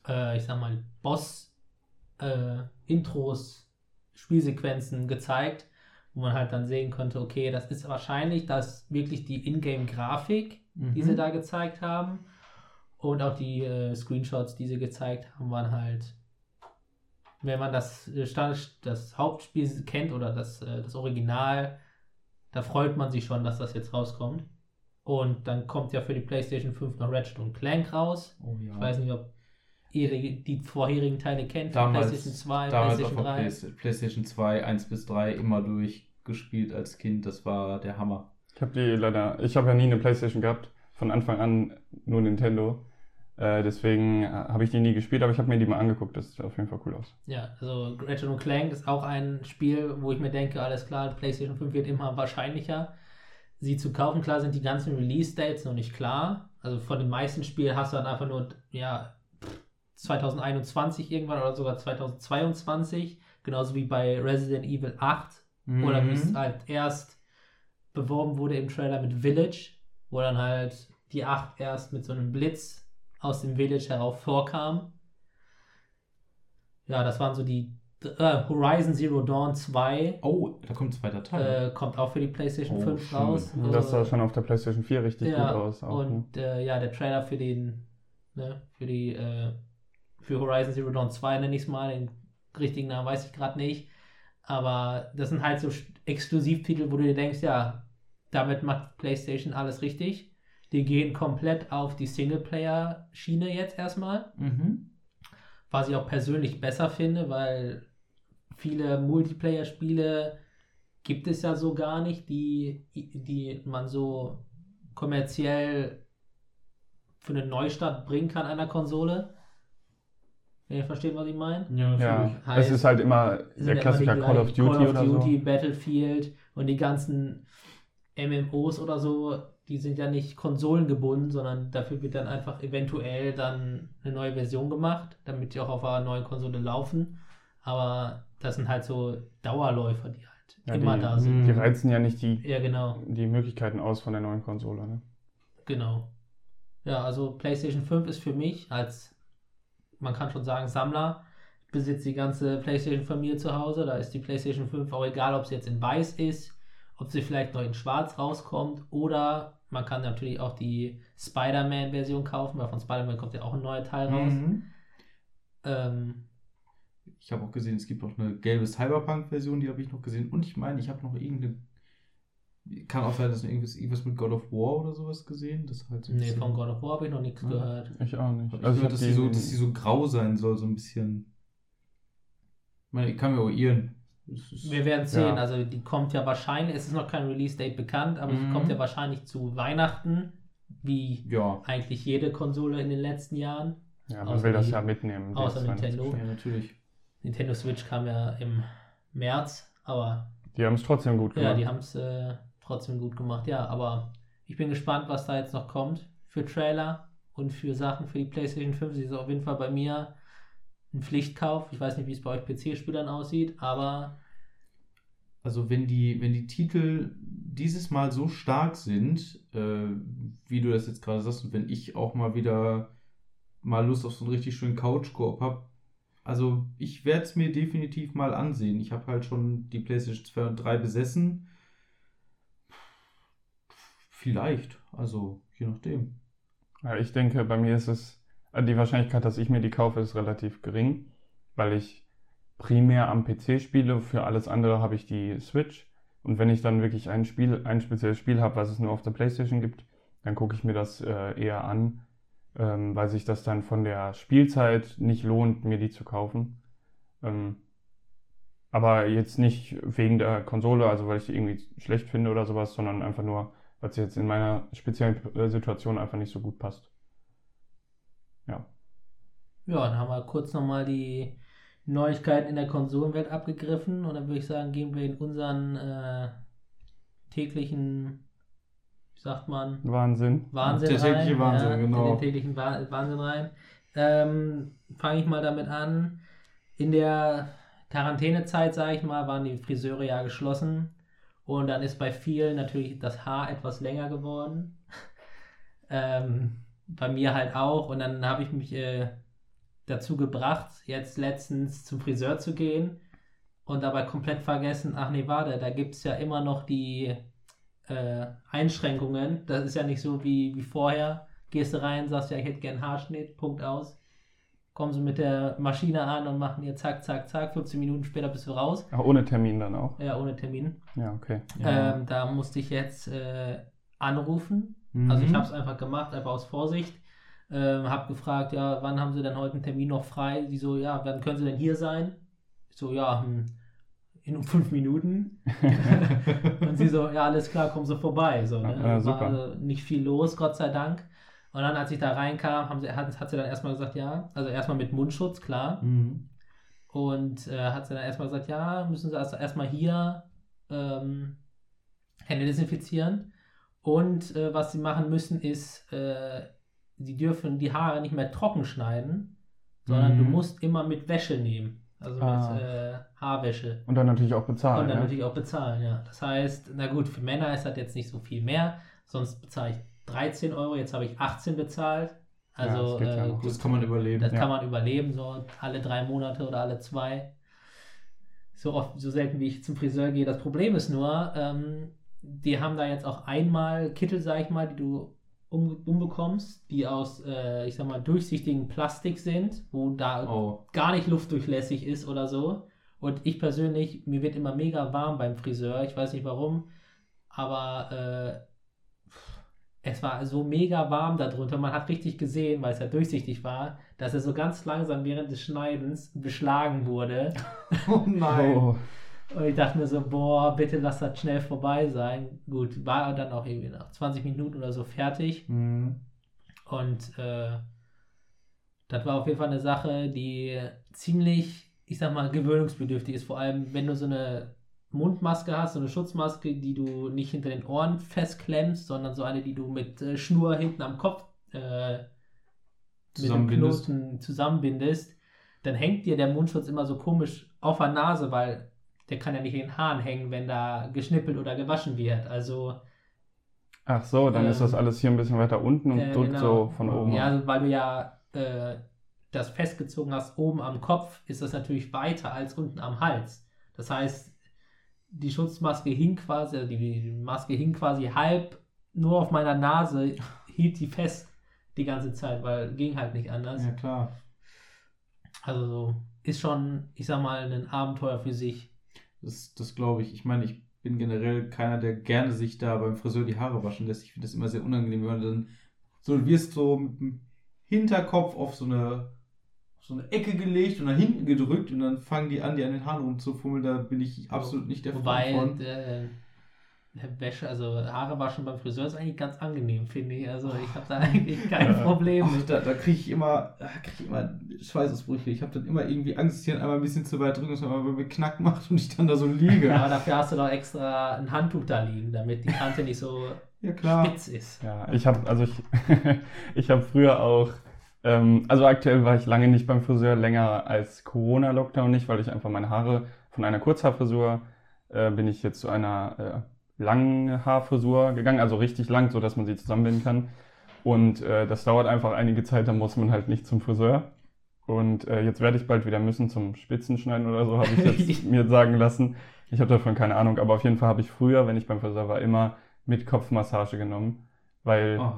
äh, ich sag mal, Boss-Intros, Spielsequenzen gezeigt wo man halt dann sehen konnte, okay, das ist wahrscheinlich, dass wirklich die Ingame-Grafik, Mhm. die sie da gezeigt haben, und auch die äh, Screenshots, die sie gezeigt haben, waren halt, wenn man das, äh, das Hauptspiel kennt oder das, äh, das Original, da freut man sich schon, dass das jetzt rauskommt. Und dann kommt ja für die PlayStation 5 noch Ratchet und Clank raus. Oh ja. Ich weiß nicht, ob ihr die, vorherigen Teile kennt, damals, PlayStation 2, damals PlayStation auf der 3. Play- PlayStation 2, 1 bis 3 immer durchgespielt als Kind. Das war der Hammer. Ich habe die leider, ich habe ja nie eine Playstation gehabt, von Anfang an nur Nintendo. Äh, deswegen äh, habe ich die nie gespielt, aber ich habe mir die mal angeguckt. Das sieht auf jeden Fall cool aus. Ja, also Ratchet und Clank ist auch ein Spiel, wo ich mir denke, alles klar, PlayStation 5 wird immer wahrscheinlicher, sie zu kaufen. Klar sind die ganzen Release-Dates noch nicht klar. Also von den meisten Spielen hast du dann einfach nur, ja, 2021 irgendwann oder sogar 2022. Genauso wie bei Resident Evil 8. Oder wie es halt erst beworben wurde im Trailer mit Village, wo dann halt die 8 erst mit so einem Blitz aus dem Village herauf vorkam. Ja, das waren so die äh, Horizon Zero Dawn 2 Oh, da kommt ein zweiter Teil. äh, kommt auch für die PlayStation Oh, 5 schön. raus. Das Äh, sah schon auf der PlayStation 4 richtig ja, gut aus. Auch, ne? und äh, ja, der Trailer für den, ne, für die, äh, für Horizon Zero Dawn 2 nenne ich es mal, den richtigen Namen weiß ich gerade nicht. Aber das sind halt so Exklusivtitel, wo du dir denkst, ja, damit macht PlayStation alles richtig. Die gehen komplett auf die Singleplayer-Schiene jetzt erstmal. mhm. Was ich auch persönlich besser finde, weil viele Multiplayer-Spiele gibt es ja so gar nicht, die, die man so kommerziell für einen Neustart bringen kann einer Konsole. Wenn ihr versteht, was ich meine? Ja, Ja, Heißt- es ist halt immer der ja Klassiker immer Call of. Duty Call of oder Duty, so. Battlefield und die ganzen MMOs oder so, die sind ja nicht konsolengebunden, sondern dafür wird dann einfach eventuell dann eine neue Version gemacht, damit die auch auf einer neuen Konsole laufen. Aber das sind halt so Dauerläufer, die halt Ja, immer die, da sind. Die reizen ja nicht die, Ja, genau, die Möglichkeiten aus von der neuen Konsole. Ne? genau. Ja, also PlayStation 5 ist für mich als, man kann schon sagen, Sammler. Ich besitze die ganze PlayStation von mir zu Hause. Da ist die PlayStation 5 auch egal, ob sie jetzt in weiß ist, ob sie vielleicht noch in schwarz rauskommt oder man kann natürlich auch die Spider-Man-Version kaufen, weil von Spider-Man kommt ja auch ein neuer Teil raus. Mhm. Ähm, Ich habe auch gesehen, es gibt noch eine gelbe Cyberpunk-Version, die habe ich noch gesehen. Und ich meine, ich habe noch irgendeine. Kann auch sein, dass ich irgendwas, irgendwas mit God of War oder sowas gesehen. Das halt so nee, von God of War habe ich noch nichts Ja. gehört. Ich auch nicht. Hab ich Also gehört, dass, die so, dass die so grau sein soll, so ein bisschen. Ich meine, ich kann mir auch irren. Wir werden sehen. Ja. Also die kommt ja wahrscheinlich, es ist noch kein Release-Date bekannt, aber sie Mhm. kommt ja wahrscheinlich zu Weihnachten, wie Ja, eigentlich jede Konsole in den letzten Jahren. ja, man will das die- ja mitnehmen. außer Nintendo. Ja, natürlich. Nintendo Switch kam ja im März, aber Die haben es trotzdem gut ja, gemacht. die haben es äh, trotzdem gut gemacht. Ja, aber ich bin gespannt, was da jetzt noch kommt für Trailer und für Sachen für die PlayStation 5. Sie ist auf jeden Fall bei mir ein Pflichtkauf. Ich weiß nicht, wie es bei euch PC-Spielern aussieht, aber Also wenn die, wenn die Titel dieses Mal so stark sind, äh, wie du das jetzt gerade sagst, und wenn ich auch mal wieder mal Lust auf so einen richtig schönen Couch-Koop habe, also ich werde es mir definitiv mal ansehen. Ich habe halt schon die PlayStation 2 und 3 besessen. Vielleicht, also je nachdem. Ja, ich denke, bei mir ist es, äh, die Wahrscheinlichkeit, dass ich mir die kaufe, ist relativ gering, weil ich primär am PC spiele. Für alles andere habe ich die Switch. Und wenn ich dann wirklich ein Spiel, ein spezielles Spiel habe, was es nur auf der PlayStation gibt, dann gucke ich mir das äh, eher an, ähm, weil sich das dann von der Spielzeit nicht lohnt, mir die zu kaufen. Ähm, aber jetzt nicht wegen der Konsole, also weil ich die irgendwie schlecht finde oder sowas, sondern einfach nur, weil es jetzt in meiner speziellen äh, Situation einfach nicht so gut passt. Ja. Ja, dann haben wir kurz nochmal die Neuigkeiten in der Konsolenwelt abgegriffen und dann würde ich sagen, gehen wir in unseren äh, täglichen, wie sagt man, Wahnsinn. Wahnsinn Der tägliche rein. Wahnsinn, ja, genau. in Den täglichen Wah- Wahnsinn rein. Ähm, Fange ich mal damit an. In der Quarantänezeit, sage ich mal, waren die Friseure ja geschlossen. Und dann ist bei vielen natürlich das Haar etwas länger geworden. ähm, bei mir halt auch. Und dann habe ich mich äh, dazu gebracht, jetzt letztens zum Friseur zu gehen. und dabei komplett vergessen, ach nee, warte, da gibt es ja immer noch die äh, Einschränkungen. Das ist ja nicht so wie, wie vorher. Gehst du rein, sagst ja, ich hätte gern Haarschnitt, Punkt aus. Kommen sie mit der Maschine an und machen hier zack, zack, zack. 15 Minuten später bist du raus. Ach, ohne Termin dann auch? Ja, ohne Termin. Ja, okay. Ja. Ähm, da musste ich jetzt äh, anrufen. Mhm. Also ich habe es einfach gemacht, einfach aus Vorsicht. Ähm, habe gefragt, ja, wann haben Sie denn heute einen Termin noch frei? Sie so, ja, wann können Sie denn hier sein? Ich so, ja, hm, in fünf Minuten. und sie so, ja, alles klar, komm so vorbei. So, ne? ja, War also nicht viel los, Gott sei Dank. Und dann, als ich da reinkam, haben sie, hat, hat sie dann erstmal gesagt, ja, also erstmal mit Mundschutz, klar. Mhm. Und äh, hat sie dann erstmal gesagt, ja, müssen sie also erstmal hier ähm, Hände desinfizieren. Und äh, was sie machen müssen, ist, äh, sie dürfen die Haare nicht mehr trocken schneiden, sondern mhm. du musst immer mit Wäsche nehmen. Also ah. mit äh, Haarwäsche. Und dann natürlich auch bezahlen. Und dann ja? natürlich auch bezahlen, ja. Das heißt, na gut, für Männer ist das jetzt nicht so viel mehr, sonst bezahle ich 13 Euro, jetzt habe ich 18 bezahlt. Also ja, das, äh, ja das, kann man überleben. Das kann man überleben, so alle drei Monate oder alle zwei. So oft, so selten wie ich zum Friseur gehe. Das Problem ist nur, ähm, die haben da jetzt auch einmal Kittel, sag ich mal, die du um, umbekommst, die aus, äh, ich sag mal, durchsichtigen Plastik sind, wo da oh. gar nicht luftdurchlässig ist oder so. Und ich persönlich, mir wird immer mega warm beim Friseur, ich weiß nicht warum, aber äh, es war so mega warm darunter. Man hat richtig gesehen, weil es ja durchsichtig war, dass er so ganz langsam während des Schneidens beschlagen wurde. Oh nein. Oh. Und ich dachte mir so, boah, bitte lass das schnell vorbei sein. Gut, war dann auch irgendwie nach 20 Minuten oder so fertig. Mhm. Und äh, das war auf jeden Fall eine Sache, die ziemlich, ich sag mal, gewöhnungsbedürftig ist. Vor allem, wenn du so eine Mundmaske hast, so eine Schutzmaske, die du nicht hinter den Ohren festklemmst, sondern so eine, die du mit äh, Schnur hinten am Kopf äh, mit dem Knoten zusammenbindest, dann hängt dir der Mundschutz immer so komisch auf der Nase, weil der kann ja nicht in den Haaren hängen, wenn da geschnippelt oder gewaschen wird. Also. Ach so, dann ähm, ist das ähm, alles hier ein bisschen weiter unten und äh, drückt genau. so von oben. Ja, also weil du ja äh, das festgezogen hast oben am Kopf, ist das natürlich weiter als unten am Hals. Das heißt, die Schutzmaske hing quasi, also die Maske hing quasi halb nur auf meiner Nase, hielt die fest die ganze Zeit, weil ging halt nicht anders. Ja, klar. Also so, ist schon, ich sag mal, ein Abenteuer für sich. Das, das glaube ich. Ich meine, ich bin generell keiner, der gerne sich da beim Friseur die Haare waschen lässt. Ich finde das immer sehr unangenehm, wenn man dann so wirst so mit dem Hinterkopf auf so eine so eine Ecke gelegt und nach hinten gedrückt und dann fangen die an, die an den Haaren rumzufummeln. Da bin ich absolut nicht der Wobei, Freund von. Äh, Wäsche, also Haare waschen beim Friseur ist eigentlich ganz angenehm, finde ich. Also ich habe da eigentlich kein Problem Ach, Da, da kriege ich immer, krieg ich immer Schweißausbrüche. Ich habe dann immer irgendwie Angst, dass ich dann einmal ein bisschen zu weit drücken, dass man mir Knack macht und ich dann da so liege. Ja, aber dafür hast du doch extra ein Handtuch da liegen, damit die Kante nicht so ja, spitz ist. Ja, ich habe also ich, ich habe früher auch ähm, also aktuell war ich lange nicht beim Friseur, länger als Corona-Lockdown nicht, weil ich einfach meine Haare von einer Kurzhaarfrisur äh, bin ich jetzt zu einer äh, langen Haarfrisur gegangen, also richtig lang, so dass man sie zusammenbinden kann. Und äh, das dauert einfach einige Zeit, dann muss man halt nicht zum Friseur. Und äh, jetzt werde ich bald wieder müssen zum Spitzenschneiden oder so, habe ich jetzt mir sagen lassen. Ich habe davon keine Ahnung, aber auf jeden Fall habe ich früher, wenn ich beim Friseur war, immer mit Kopfmassage genommen, weil oh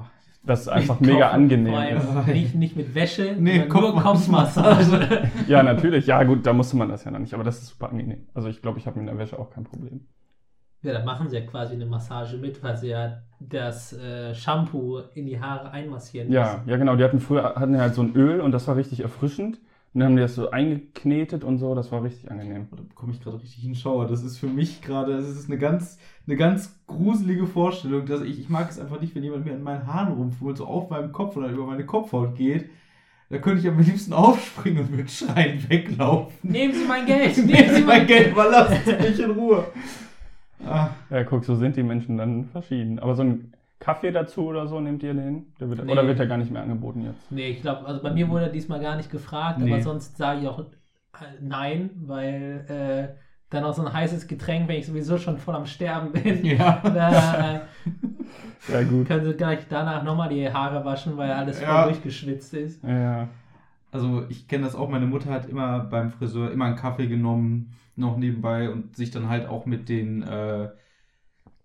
das ist einfach mega Kopf, angenehm ist. Nicht, nicht mit Wäsche, nee, nur Kopfmassage. ja, natürlich. Ja, gut, da musste man das ja noch nicht. Aber das ist super angenehm. Also ich glaube, ich habe mit der Wäsche auch kein Problem. Ja, da machen sie ja quasi eine Massage mit, weil sie ja das äh, Shampoo in die Haare einmassieren. Ja, ja, genau. Die hatten früher hatten halt so ein Öl und das war richtig erfrischend. Und dann haben die das so eingeknetet und so, das war richtig angenehm. Da bekomme ich gerade richtig in Schauer. Das ist für mich gerade, das ist eine ganz, eine ganz gruselige Vorstellung. Dass ich, ich mag es einfach nicht, wenn jemand mir an meinen Haaren rumfummelt, so auf meinem Kopf oder über meine Kopfhaut geht. Da könnte ich am liebsten aufspringen und mit Schreien weglaufen. Nehmen Sie mein Geld! Nehmen Sie mein Geld! Aber lassen Sie mich in Ruhe! Ah. Ja, guck, so sind die Menschen dann verschieden. Aber so ein Kaffee dazu oder so, nehmt ihr den? Wird, nee. Oder wird der gar nicht mehr angeboten jetzt? Nee, ich glaube, also bei mir wurde er diesmal gar nicht gefragt, nee. aber sonst sage ich auch äh, nein, weil äh, dann auch so ein heißes Getränk, wenn ich sowieso schon voll am Sterben bin. Ja. Da, äh, ja, gut. Können sie gleich danach nochmal die Haare waschen, weil alles voll ja. durchgeschwitzt ist. Ja. also ich kenne das auch, meine Mutter hat immer beim Friseur immer einen Kaffee genommen, noch nebenbei und sich dann halt auch mit den äh,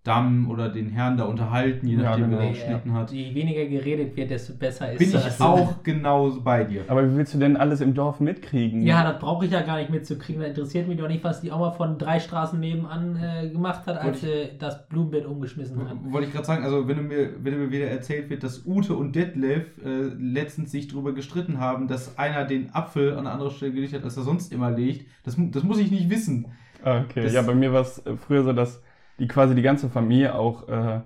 Damen oder den Herren da unterhalten, je nachdem, ja, genau. wer geschnitten hat. Je weniger geredet wird, desto besser ist Bin das. Bin ich auch genau bei dir. Aber wie willst du denn alles im Dorf mitkriegen? Ja, das brauche ich ja gar nicht mitzukriegen. Da interessiert mich doch nicht, was die Oma von drei Straßen nebenan äh, gemacht hat, als sie das Blumenbett umgeschmissen hat. Wollte ich gerade sagen, also wenn, du mir, wenn mir wieder erzählt wird, dass Ute und Detlef äh, letztens sich darüber gestritten haben, dass einer den Apfel an einer anderen Stelle gelegt hat, als er sonst immer legt, das, das muss ich nicht wissen. Okay, das, ja, bei mir war es äh, früher so, dass die quasi die ganze Familie, auch äh,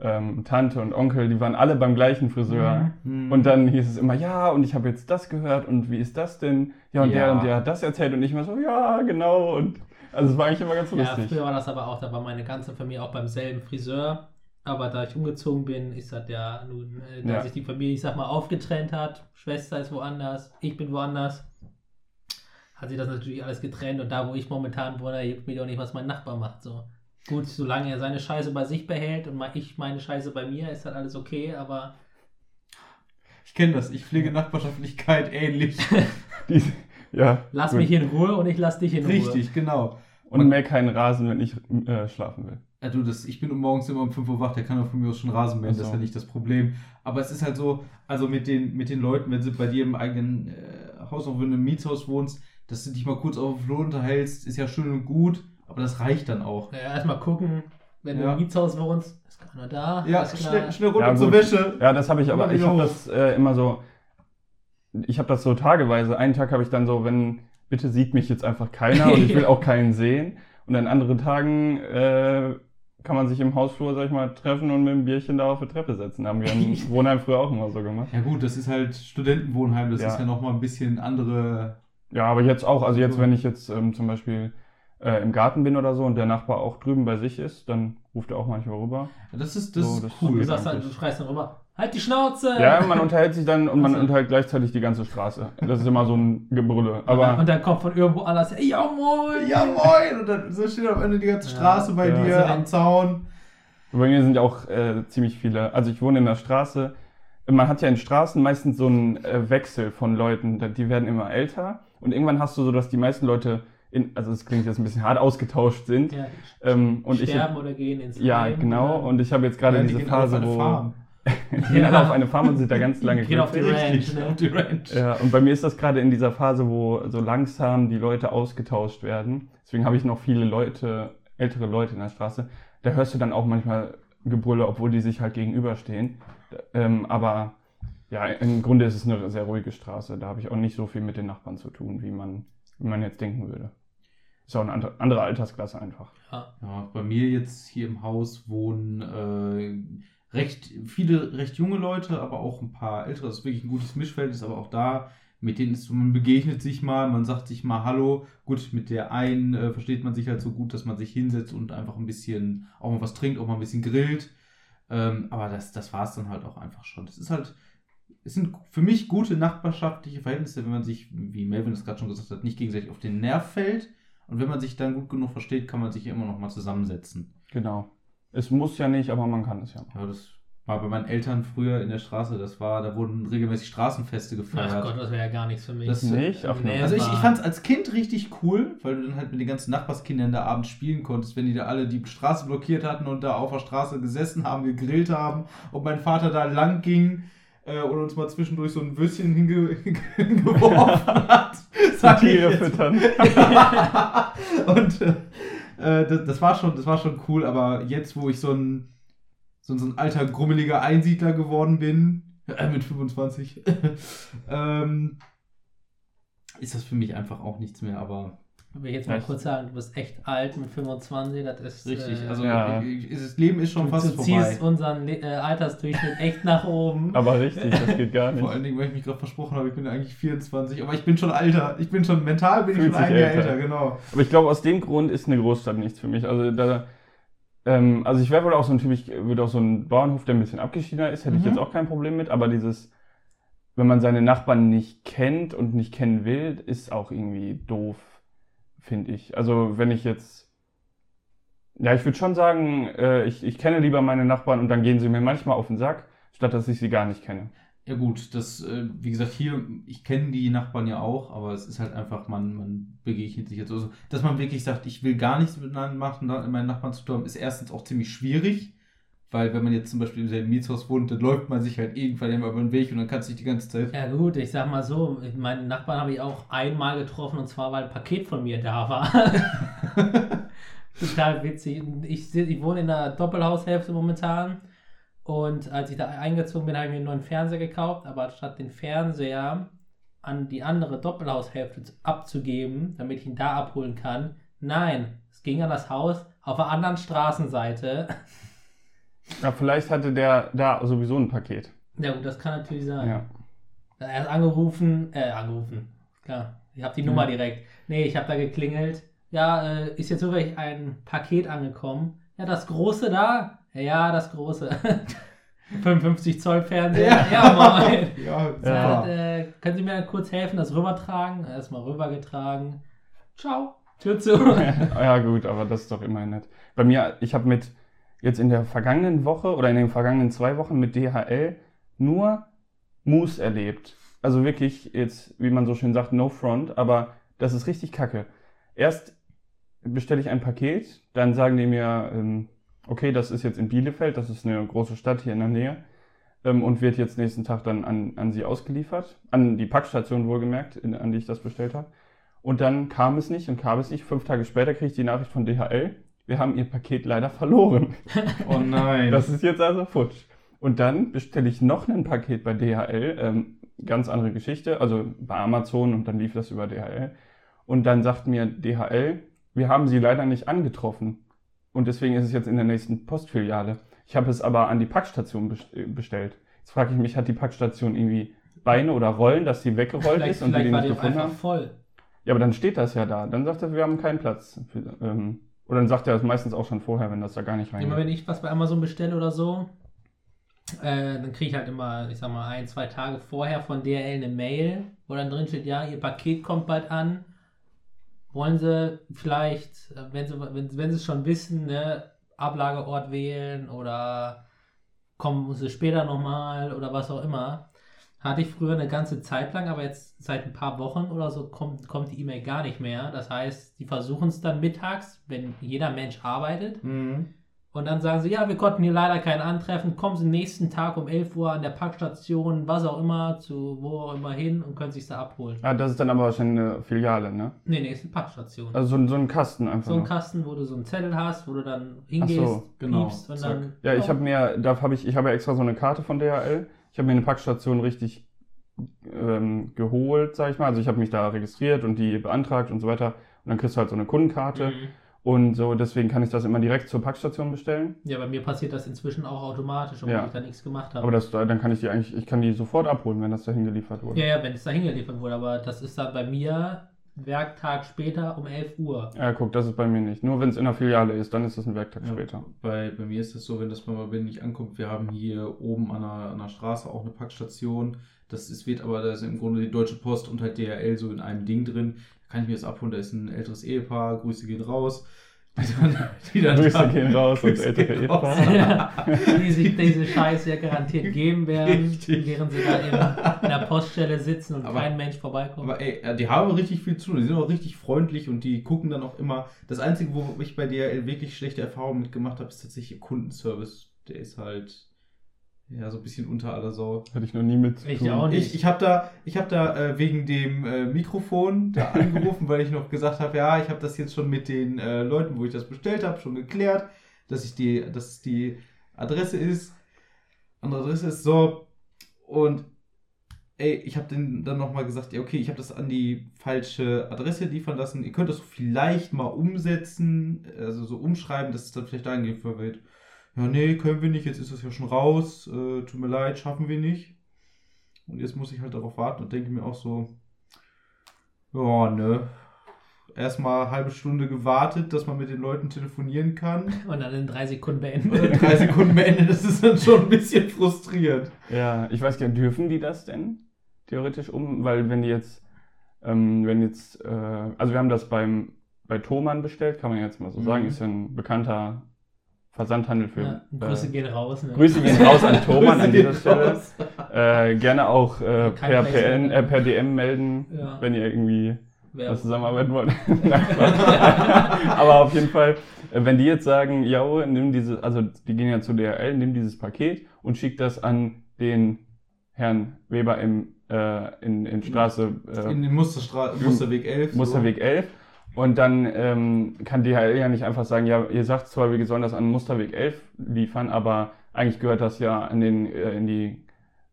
ähm, Tante und Onkel, die waren alle beim gleichen Friseur. Mhm. Und dann hieß es immer, ja, und ich habe jetzt das gehört und wie ist das denn? Ja, und ja. der und der hat das erzählt und ich immer so, ja, genau. Und also es war eigentlich immer ganz lustig. Ja, früher war das aber auch, da war meine ganze Familie auch beim selben Friseur. Aber da ich umgezogen bin, ist das ja nun, äh, dass ja. sich die Familie, ich sag mal, aufgetrennt hat. Schwester ist woanders, ich bin woanders. Hat sich das natürlich alles getrennt und da, wo ich momentan wohne, juckt mich auch nicht, was mein Nachbar macht. So. Gut, solange er seine Scheiße bei sich behält und ich meine Scheiße bei mir, ist halt alles okay, aber. Ich kenne das, ich pflege Nachbarschaftlichkeit ähnlich. Die, ja, lass gut. mich in Ruhe und ich lass dich in Richtig, Ruhe. Richtig, genau. Und Man, mehr keinen Rasen, wenn ich äh, schlafen will. Ja, du, das, ich bin morgens immer um 5 Uhr wach, der kann auch von mir aus schon Rasen mähen, so. das ist ja nicht das Problem. Aber es ist halt so, also mit den, mit den Leuten, wenn sie bei dir im eigenen äh, Haus, auch wenn du im Mietshaus wohnst, dass du dich mal kurz auf dem Flur unterhältst, ist ja schön und gut. Aber das reicht dann auch. Ja, erstmal gucken, wenn ja. du im Mietshaus wohnst, ist keiner da. Ja, schnell, schnell runter ja, zur Wäsche. Ja, das habe ich, aber ich habe das äh, immer so, ich habe das so tageweise. Einen Tag habe ich dann so, wenn, bitte sieht mich jetzt einfach keiner und ich will auch keinen sehen. Und an anderen Tagen äh, kann man sich im Hausflur, sag ich mal, treffen und mit einem Bierchen da auf der Treppe setzen. Haben wir im Wohnheim früher auch immer so gemacht. Ja gut, das ist halt Studentenwohnheim, das ja. ist ja nochmal ein bisschen andere... Ja, aber jetzt auch, also jetzt, wenn ich jetzt ähm, zum Beispiel äh, im Garten bin oder so und der Nachbar auch drüben bei sich ist, dann ruft er auch manchmal rüber. Das ist, das so, ist cool. Du, sagst halt, du schreist dann rüber, halt die Schnauze! Ja, man unterhält sich dann und man also. unterhält gleichzeitig die ganze Straße. Das ist immer so ein Gebrülle. Aber und dann kommt von irgendwo alles, ja moin! Ja moin! Und dann so steht am Ende die ganze Straße ja, bei ja. dir also am Zaun. Bei mir sind ja auch äh, ziemlich viele, also ich wohne in der Straße, man hat ja in Straßen meistens so einen äh, Wechsel von Leuten, die werden immer älter und irgendwann hast du so, dass die meisten Leute in, also es klingt jetzt ein bisschen hart, ausgetauscht sind. Ja, ähm, und sterben ich, oder gehen ins Ja, Heim, genau. Oder? Und ich habe jetzt gerade ja, diese Phase, wo. Farm. gehen alle auf eine Farm und sind da ganz lange Gehen auf die Ranch, ne? die Ranch. Ja, und bei mir ist das gerade in dieser Phase, wo so langsam die Leute ausgetauscht werden. Deswegen habe ich noch viele Leute, ältere Leute in der Straße. Da hörst du dann auch manchmal Gebrülle, obwohl die sich halt gegenüberstehen. Ähm, aber ja, im Grunde ist es eine sehr ruhige Straße. Da habe ich auch nicht so viel mit den Nachbarn zu tun, wie man, wie man jetzt denken würde. Ist auch eine andere Altersklasse einfach. Ja. ja bei mir jetzt hier im Haus wohnen äh, recht viele recht junge Leute, aber auch ein paar ältere. Das ist wirklich ein gutes Mischfeld, ist aber auch da. Mit denen ist, man begegnet sich mal, man sagt sich mal Hallo. Gut, mit der einen äh, versteht man sich halt so gut, dass man sich hinsetzt und einfach ein bisschen auch mal was trinkt, auch mal ein bisschen grillt. Ähm, aber das, das war es dann halt auch einfach schon. Das ist halt, es sind für mich gute nachbarschaftliche Verhältnisse, wenn man sich, wie Melvin es gerade schon gesagt hat, nicht gegenseitig auf den Nerv fällt und wenn man sich dann gut genug versteht, kann man sich immer noch mal zusammensetzen. Genau. Es muss ja nicht, aber man kann es ja. Ja, das war bei meinen Eltern früher in der Straße, das war, da wurden regelmäßig Straßenfeste gefeiert. Ach Gott, das wäre ja gar nichts für mich. Das nicht? Ach, nee, also ich, ich fand es als Kind richtig cool, weil du dann halt mit den ganzen Nachbarskindern da abends spielen konntest, wenn die da alle die Straße blockiert hatten und da auf der Straße gesessen haben, gegrillt haben und mein Vater da lang ging äh, und uns mal zwischendurch so ein Würstchen hinge hingeworfen hat. Satire füttern. und äh, das, das, war schon, das war schon cool, aber jetzt, wo ich so ein, so, so ein alter, grummeliger Einsiedler geworden bin, äh, mit 25, ähm, ist das für mich einfach auch nichts mehr, aber will ich jetzt mal kurz sagen, du bist echt alt mit 25, das ist. Richtig, äh, also ja. das Leben ist schon du, fast du vorbei. Du ziehst unseren äh, Altersdurchschnitt echt nach oben. Aber richtig, das geht gar nicht. Vor allen Dingen, weil ich mich gerade versprochen habe, ich bin eigentlich 24, aber ich bin schon alter. Ich bin schon mental, bin ich schon ein Jahr älter. genau. Aber ich glaube, aus dem Grund ist eine Großstadt nichts für mich. Also da. Ähm, also ich wäre wohl auch so ein Typ, ich würde auch so ein Bauernhof, der ein bisschen abgeschiedener ist, hätte mhm. ich jetzt auch kein Problem mit, aber dieses wenn man seine Nachbarn nicht kennt und nicht kennen will, ist auch irgendwie doof finde ich. Also wenn ich jetzt, ja, ich würde schon sagen, äh, ich, ich kenne lieber meine Nachbarn und dann gehen sie mir manchmal auf den Sack, statt dass ich sie gar nicht kenne. Ja gut, das, äh, wie gesagt, hier, ich kenne die Nachbarn ja auch, aber es ist halt einfach, man, man begegnet sich jetzt. Also, dass man wirklich sagt, ich will gar nichts mit meinen Nachbarn zu tun haben, ist erstens auch ziemlich schwierig, weil wenn man jetzt zum Beispiel im selben Mietshaus wohnt, dann läuft man sich halt irgendwann immer über den Weg und dann kannst du dich die ganze Zeit... Ja gut, ich sag mal so, meinen Nachbarn habe ich auch einmal getroffen und zwar, weil ein Paket von mir da war. Total witzig. Ich, ich wohne in der Doppelhaushälfte momentan und als ich da eingezogen bin, habe ich mir einen neuen Fernseher gekauft, aber statt den Fernseher an die andere Doppelhaushälfte abzugeben, damit ich ihn da abholen kann, nein, es ging an das Haus auf der anderen Straßenseite. Ja, vielleicht hatte der da sowieso ein Paket. Ja gut, das kann natürlich sein. Ja. Er hat angerufen, äh, angerufen, klar, ich habe die mhm. Nummer direkt. Nee, ich habe da geklingelt. Ja, äh, ist jetzt wirklich ein Paket angekommen. Ja, das große da, ja, das große. 55 Zoll Fernseher. Ja, ja moin. ja, ja. Äh, können Sie mir kurz helfen, das rübertragen? Erstmal rübergetragen. Ciao. Tür zu. ja, gut, aber das ist doch immerhin nett. Bei mir, ich habe mit jetzt in der vergangenen Woche oder in den vergangenen zwei Wochen mit DHL nur Moose erlebt. Also wirklich jetzt, wie man so schön sagt, no front, aber das ist richtig kacke. Erst bestelle ich ein Paket, dann sagen die mir, ähm, okay, das ist jetzt in Bielefeld, das ist eine große Stadt hier in der Nähe ähm, und wird jetzt nächsten Tag dann an, an sie ausgeliefert, an die Packstation wohlgemerkt, an die ich das bestellt habe. Und dann kam es nicht und kam es nicht. Fünf Tage später kriege ich die Nachricht von DHL, wir haben ihr Paket leider verloren. Oh nein. Das ist jetzt also futsch. Und dann bestelle ich noch ein Paket bei DHL, ähm, ganz andere Geschichte, also bei Amazon und dann lief das über DHL. Und dann sagt mir DHL, wir haben sie leider nicht angetroffen. Und deswegen ist es jetzt in der nächsten Postfiliale. Ich habe es aber an die Packstation äh, bestellt. Jetzt frage ich mich, hat die Packstation irgendwie Beine oder Rollen, dass sie weggerollt vielleicht, ist und wir die nicht gefunden haben? voll. Ja, aber dann steht das ja da. Dann sagt er, wir haben keinen Platz. Für, ähm, oder dann sagt er das meistens auch schon vorher, wenn das da gar nicht reingeht. Immer wenn ich was bei Amazon bestelle oder so, äh, dann kriege ich halt immer, ich sag mal, ein, zwei Tage vorher von DHL eine Mail, wo dann drin steht, ja, ihr Paket kommt bald an wollen sie vielleicht, wenn sie, wenn, wenn sie es schon wissen, ne, Ablageort wählen oder kommen sie später nochmal oder was auch immer. Hatte ich früher eine ganze Zeit lang, aber jetzt seit ein paar Wochen oder so kommt, kommt die E-Mail gar nicht mehr. Das heißt, die versuchen es dann mittags, wenn jeder Mensch arbeitet. Mhm. Und dann sagen sie, ja, wir konnten hier leider keinen antreffen, kommen Sie nächsten Tag um 11 Uhr an der Packstation, was auch immer, zu wo auch immer hin und können sich da abholen. Ah, das ist dann aber wahrscheinlich eine Filiale, ne? Nee, nee, ist eine Packstation. Also so, so ein Kasten einfach. So ein noch. Kasten, wo du so einen Zettel hast, wo du dann hingehst, Ach so, genau. und dann. Ja, ich habe mir, da habe ich, ich habe ja extra so eine Karte von DHL. Ich habe mir eine Packstation richtig ähm, geholt, sag ich mal. Also ich habe mich da registriert und die beantragt und so weiter. Und dann kriegst du halt so eine Kundenkarte. Mhm. Und so, deswegen kann ich das immer direkt zur Packstation bestellen. Ja, bei mir passiert das inzwischen auch automatisch, obwohl ja. ich da nichts gemacht habe. Aber das, dann kann ich die eigentlich, ich kann die sofort abholen, wenn das dahin geliefert wurde. Ja, ja, wenn es dahin geliefert wurde, aber das ist dann bei mir Werktag später um 11 Uhr. Ja, guck, das ist bei mir nicht. Nur wenn es in der Filiale ist, dann ist das ein Werktag ja, später. Bei, bei mir ist es so, wenn das mal wenn ich anguckt, wir haben hier oben an der, an der Straße auch eine Packstation. Das ist, wird aber, da ist im Grunde die Deutsche Post und halt DHL so in einem Ding drin. Da kann ich mir das abholen, da ist ein älteres Ehepaar, Grüße gehen raus die dann, die dann Grüße da, gehen raus und ältere Ehepaar. Ja, die sich diese Scheiße ja garantiert geben werden, Richtig. während sie da in, in der Poststelle sitzen und aber, kein Mensch vorbeikommt. Aber ey, die haben richtig viel zu tun, die sind auch richtig freundlich und die gucken dann auch immer. Das Einzige, wo ich bei DHL wirklich schlechte Erfahrungen mitgemacht habe, ist tatsächlich ihr Kundenservice. Der ist halt ja, so ein bisschen unter aller Sau. Hatte ich noch nie mit. Ich auch nicht. Ich, ich habe da, ich hab da äh, wegen dem äh, Mikrofon da angerufen, weil ich noch gesagt habe, ja, ich habe das jetzt schon mit den äh, Leuten, wo ich das bestellt habe, schon geklärt, dass ich die, dass die Adresse ist. Andere Adresse ist so. Und ey, ich habe dann nochmal gesagt, ja, okay, ich habe das an die falsche Adresse liefern lassen. Ihr könnt das vielleicht mal umsetzen, also so umschreiben, dass es dann vielleicht dahin geliefert wird ja, nee, können wir nicht, jetzt ist das ja schon raus, äh, tut mir leid, schaffen wir nicht. Und jetzt muss ich halt darauf warten und denke mir auch so, ja, ne, erstmal eine halbe Stunde gewartet, dass man mit den Leuten telefonieren kann. Und dann in drei Sekunden beendet. Und in drei Sekunden beendet, das ist dann schon ein bisschen frustrierend. Ja, ich weiß gar nicht, dürfen die das denn theoretisch um? Weil wenn die jetzt, ähm, wenn jetzt, äh, also wir haben das beim, bei Thomann bestellt, kann man jetzt mal so mhm. sagen, ist ja ein bekannter Versandhandel für. Ja, Grüße äh, gehen raus. Ne? Grüße gehen raus an Thomann an dieser Stelle. Äh, gerne auch äh, per, PN, äh, per DM melden, Ja. wenn ihr irgendwie Wer- was zusammenarbeiten wollt. Aber auf jeden Fall, äh, wenn die jetzt sagen, ja, nimm diese, also die gehen ja zu DHL, nimm dieses Paket und schick das an den Herrn Weber im, äh, in, in Straße äh, In den Musterstra Musterweg 11. so. Musterweg 11. Und dann ähm, kann DHL ja nicht einfach sagen, ja, ihr sagt zwar, wir sollen das an Musterweg 11 liefern, aber eigentlich gehört das ja an den, äh, in die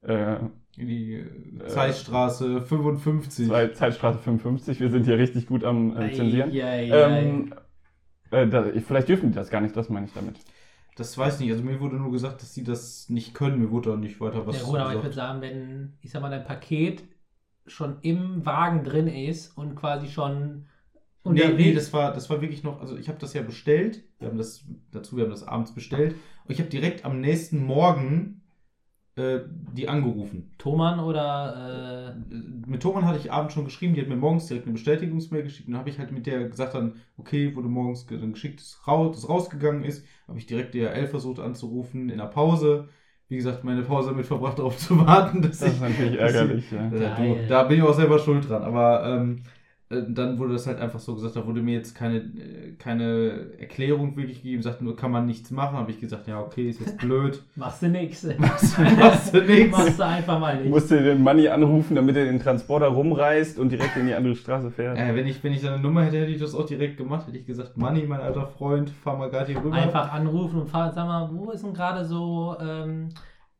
äh, In die äh, Zeitstraße 55. Zwei- Zeitstraße 55. Wir sind hier richtig gut am äh, Zensieren. Ei, ei, ei. Ähm, äh, da, vielleicht dürfen die das gar nicht, das meine ich damit. Das weiß ich nicht. Also mir wurde nur gesagt, dass sie das nicht können. Mir wurde auch nicht weiter was ja gut, aber ich würde gesagt. sagen, wenn, ich sag mal, dein Paket schon im Wagen drin ist und quasi schon Nee, nee, das war, das war wirklich noch, also ich habe das ja bestellt. Wir haben das dazu, wir haben das abends bestellt. Und ich habe direkt am nächsten Morgen äh, die angerufen. Thomann oder äh, Mit Thomann hatte ich abends schon geschrieben, die hat mir morgens direkt eine Bestätigungsmail geschickt. Und dann habe ich halt mit der gesagt dann, okay, wurde morgens ge- dann geschickt, dass raus, das rausgegangen ist. Habe ich direkt DRL versucht anzurufen in der Pause. Wie gesagt, meine Pause damit verbracht, darauf zu warten, dass Das ich ist natürlich ärgerlich. Ja. Äh, du, da bin ich auch selber schuld dran. Aber ähm, äh, dann wurde das halt einfach so gesagt, da wurde mir jetzt keine, äh, keine Erklärung wirklich gegeben, sagt nur, kann man nichts machen. Habe ich gesagt, ja, okay, ist jetzt blöd. machst du nix? Machst machst du nichts. machst du einfach mal nicht. Musste den Money anrufen, damit er den Transporter rumreißt und direkt in die andere Straße fährt. Äh, wenn, ich, wenn ich seine Nummer hätte, hätte ich das auch direkt gemacht. Hätte ich gesagt, Manni, mein alter Freund, fahr mal gerade hier rüber. Einfach anrufen und fragen, sag mal, wo ist denn gerade so ähm,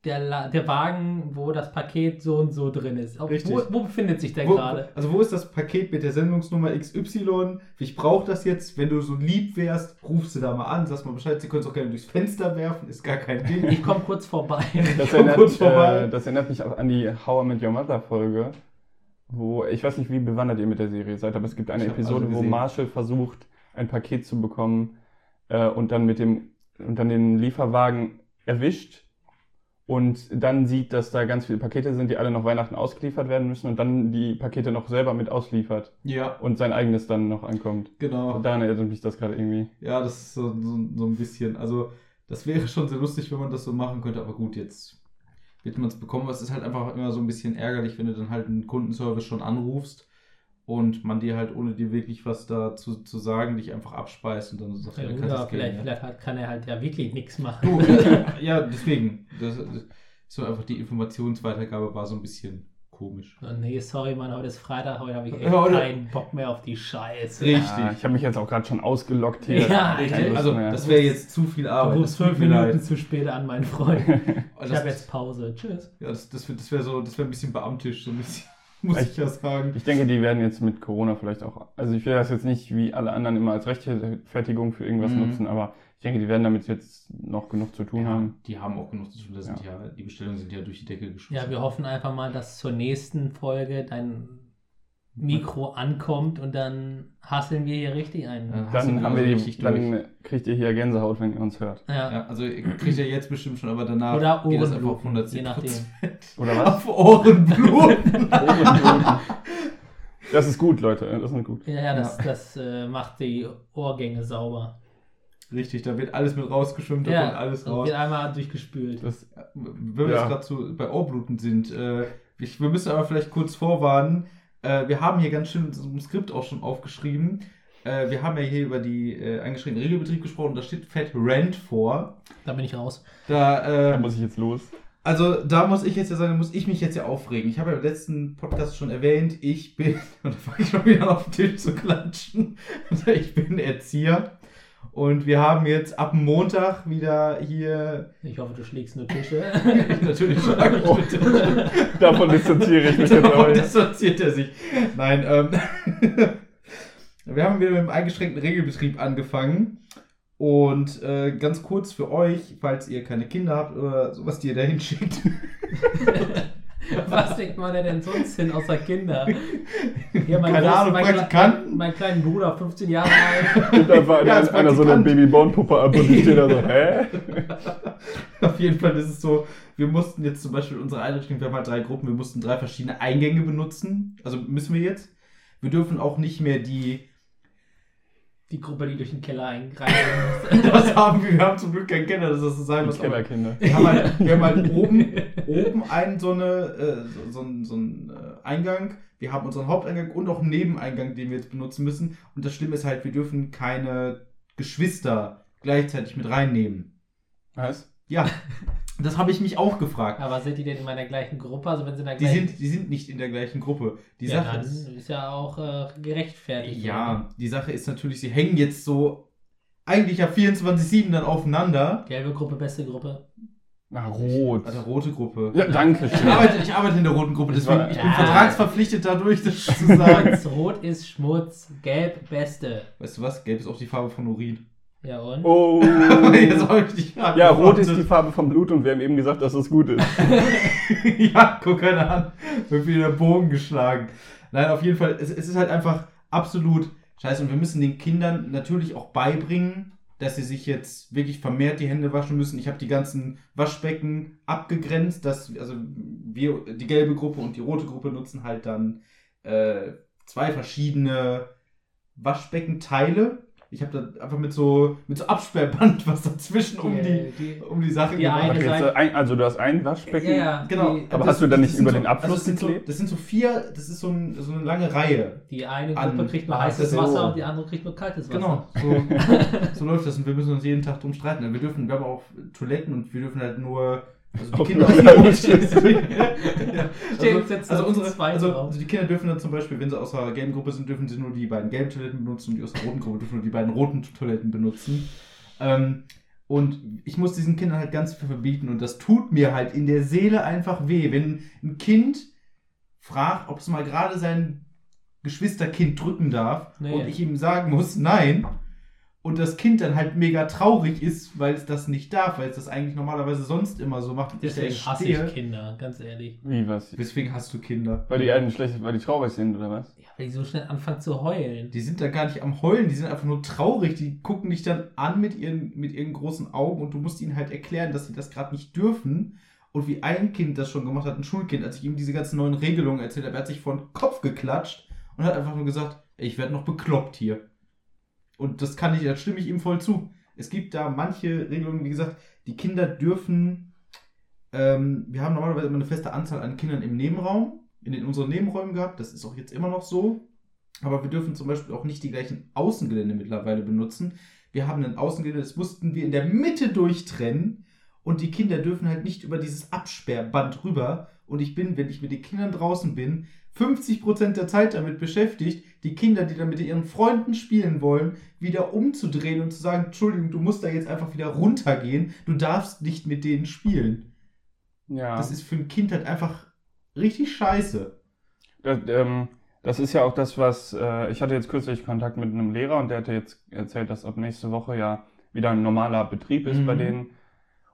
der, La der Wagen, wo das Paket so und so drin ist? Richtig. wo, wo befindet sich der Wo, gerade? also wo ist das Paket mit der Sendungsnummer XY? Ich brauche das jetzt. Wenn du so lieb wärst, rufst du da mal an, sagst mal Bescheid. Sie können es auch gerne durchs Fenster werfen, ist gar kein Ding. Ich komme kurz vorbei. Das komm erinnert, kurz vorbei. äh, das erinnert mich auch an die How I Met Your Mother Folge, wo, ich weiß nicht, wie bewandert ihr mit der Serie seid, aber es gibt eine Episode, wo. Marshall versucht, ein Paket zu bekommen äh, und dann mit dem, und dann den Lieferwagen erwischt und dann sieht, dass da ganz viele Pakete sind, die alle noch Weihnachten ausgeliefert werden müssen und dann die Pakete noch selber mit ausliefert ja, und sein eigenes dann noch ankommt. genau. Und daran erinnert mich das gerade irgendwie. Ja, das ist so, so, so ein bisschen. Also, das wäre schon sehr lustig, wenn man das so machen könnte, aber gut, jetzt wird man es bekommen. Aber es ist halt einfach immer so ein bisschen ärgerlich, wenn du dann halt einen Kundenservice schon anrufst und man dir halt, ohne dir wirklich was dazu zu sagen, dich einfach abspeist und dann so sagt, Ja, ja, vielleicht, Geld, vielleicht kann er halt ja wirklich nichts machen. Du, ja, deswegen. Das, das, so einfach die Informationsweitergabe war so ein bisschen komisch. So, nee, sorry, Mann, heute ist Freitag, heute habe ich echt Ja, keinen Bock mehr auf die Scheiße. Richtig. Ja, ich habe mich jetzt auch gerade schon ausgelockt hier. Ja, Also, mehr. das wäre jetzt zu viel Du Arbeit. rufst das tut fünf Minuten leid. zu spät an, mein Freund. Ich habe jetzt Pause. Tschüss. Ja, das, das, wär- das wäre so, das wäre ein bisschen beamtisch, so ein bisschen, muss ich ja sagen. Ich denke, die werden jetzt mit Corona vielleicht auch, also ich will das jetzt nicht wie alle anderen immer als Rechtfertigung für irgendwas Mhm. nutzen, aber ich denke, die werden damit jetzt noch genug zu tun Ja, haben. die haben auch genug zu tun. Das sind ja. die Bestellungen sind ja durch die Decke geschossen. Ja, wir hoffen einfach mal, dass zur nächsten Folge dein Mikro ankommt und dann hasseln wir hier richtig ein. Dann, ihn haben also wir richtig die, dann kriegt ihr hier Gänsehaut, wenn ihr uns hört. Ja. Ja, also kriegt ihr jetzt bestimmt schon, aber danach Oder geht es einfach Ohrenbluten, auf 110 je nachdem. Oder was? Auf Ohrenbluten. das ist gut, Leute. Das ist gut. Ja, ja, das, Ja. das äh, macht die Ohrgänge sauber. Richtig, da wird alles mit rausgeschwimmt, da Ja, kommt alles das raus. wird einmal durchgespült. Das, Wenn wir Ja. jetzt gerade so bei Ohrbluten sind, äh, ich, wir müssen aber vielleicht kurz vorwarnen. Äh, wir haben hier ganz schön in unserem Skript auch schon aufgeschrieben. Äh, wir haben ja hier über die äh, eingeschränkten Regelbetrieb gesprochen. Da steht Fett Rent vor. Da bin ich raus. Da, da äh, muss ich jetzt los. also da muss ich jetzt ja sagen, da muss ich mich jetzt ja aufregen. Ich habe ja im letzten Podcast schon erwähnt, ich bin, und da fange ich schon wieder auf den Tisch zu klatschen, ich bin Erzieher. Und wir haben jetzt ab Montag wieder hier Ich hoffe, du schlägst nur Tische. natürlich schlage ich mit Tisch. Davon distanziere ich mich jetzt Davon distanziert er sich. Nein, ähm, wir haben wieder mit dem eingeschränkten Regelbetrieb angefangen. Und äh, ganz kurz für euch, falls ihr keine Kinder habt oder sowas, die ihr da hinschickt. Was denkt man denn sonst hin außer Kinder? Ja, mein Keine Ahnung, mein, Praktikanten? Mein, mein kleinen Bruder, 15 Jahre alt. Und da war Ja, als einer so eine. Babyborn-Puppe ab und ich stehe da so, hä? Auf jeden Fall ist es so, wir mussten jetzt zum Beispiel unsere Einrichtung, wir haben halt drei Gruppen, wir mussten drei verschiedene Eingänge benutzen. Also müssen wir jetzt. Wir dürfen auch nicht mehr die Die Gruppe, die durch den Keller eingreifen muss. das haben wir. Wir haben zum Glück keinen Keller, dass das so sein muss. Kellerkinder. Wir haben halt, wir haben halt oben, oben einen so, eine, äh, so, so, so, so einen äh, Eingang. Wir haben unseren Haupteingang und auch einen Nebeneingang, den wir jetzt benutzen müssen. Und das Schlimme ist halt, wir dürfen keine Geschwister gleichzeitig mit reinnehmen. Was? Ja. Das habe ich mich auch gefragt. Aber sind die denn in meiner gleichen Gruppe? Also wenn sie in der die gleichen... sind, die sind nicht in der gleichen Gruppe. Die ja, Sache dann ist, ist ja auch äh, gerechtfertigt. ja, oder? die Sache ist natürlich, sie hängen jetzt so eigentlich ja 24-7 dann aufeinander. Gelbe Gruppe, beste Gruppe. Na, rot. Also rote Gruppe. Ja, danke Ich schön. arbeite, ich arbeite in der roten Gruppe, deswegen ich bin Ja. vertragsverpflichtet dadurch, das zu sagen. Schmutz, rot ist Schmutz, gelb beste. weißt du was? Gelb ist auch die Farbe von Urin. Ja und? Oh. Jetzt hab ich dich Ja, rot ist die. Farbe vom Blut und wir haben eben gesagt, dass es gut ist. ja, guck einer an. Wird wieder der Bogen geschlagen. Nein, auf jeden Fall, es, es ist halt einfach absolut scheiße. Und wir müssen den Kindern natürlich auch beibringen, dass sie sich jetzt wirklich vermehrt die Hände waschen müssen. Ich habe die ganzen Waschbecken abgegrenzt, dass, also wir, die gelbe Gruppe und die rote Gruppe nutzen halt dann äh, zwei verschiedene Waschbeckenteile. Ich habe da einfach mit so, mit so Absperrband was dazwischen um die, die, um die Sache Die gemacht. Seite- ein, also du hast ein Waschbecken. ja, ja, Genau. Die, Aber hast du dann nicht über so, den Abfluss also das sind so, geklebt? Das sind so vier, das ist so, ein, so eine lange Reihe. die eine An- Gruppe kriegt nur heißes so. Wasser und die andere kriegt nur kaltes Wasser. Genau, so, so läuft das und wir müssen uns jeden Tag drum streiten. Wir dürfen, wir haben auch Toiletten und wir dürfen halt nur. Also die Kinder also, also die Kinder dürfen dann zum Beispiel, wenn sie aus der gelben Gruppe sind, dürfen sie nur die beiden gelben Toiletten benutzen und die aus der roten Gruppe dürfen nur die beiden roten Toiletten benutzen. Ähm, und ich muss diesen Kindern halt ganz viel verbieten und das tut mir halt in der Seele einfach weh, wenn ein Kind fragt, ob es mal gerade sein Geschwisterkind drücken darf Nee. und ich ihm sagen muss, nein. Und das Kind dann halt mega traurig ist, weil es das nicht darf, weil es das eigentlich normalerweise sonst immer so macht. ich Deswegen echt hasse ich Kinder, ganz ehrlich. Wie was? Deswegen hast du Kinder. Weil die einen schlecht, weil die traurig sind, oder was? Ja, weil die so schnell anfangen zu heulen. Die sind da gar nicht am Heulen, die sind einfach nur traurig. Die gucken dich dann an mit ihren, mit ihren großen Augen und du musst ihnen halt erklären, dass sie das gerade nicht dürfen. Und wie ein Kind das schon gemacht hat, ein Schulkind, als ich ihm diese ganzen neuen Regelungen erzählt habe, er hat sich vor den Kopf geklatscht und hat einfach nur gesagt, ich werde noch bekloppt hier. Und das kann ich, da stimme ich ihm voll zu. Es gibt da manche Regelungen, wie gesagt, die Kinder dürfen, ähm, wir haben normalerweise immer eine feste Anzahl an Kindern im Nebenraum, in den unseren Nebenräumen gehabt, das ist auch jetzt immer noch so. Aber wir dürfen zum Beispiel auch nicht die gleichen Außengelände mittlerweile benutzen. Wir haben ein Außengelände, das mussten wir in der Mitte durchtrennen und die Kinder dürfen halt nicht über dieses Absperrband rüber. Und ich bin, wenn ich mit den Kindern draußen bin, 50% der Zeit damit beschäftigt, die Kinder, die dann mit ihren Freunden spielen wollen, wieder umzudrehen und zu sagen, Entschuldigung, du musst da jetzt einfach wieder runtergehen, du darfst nicht mit denen spielen. Ja. Das ist für ein Kind halt einfach richtig scheiße. Das, ähm, das ist ja auch das, was äh, ich hatte jetzt kürzlich Kontakt mit einem Lehrer und der hatte jetzt erzählt, dass ab nächste Woche ja wieder ein normaler Betrieb ist Mhm. bei denen.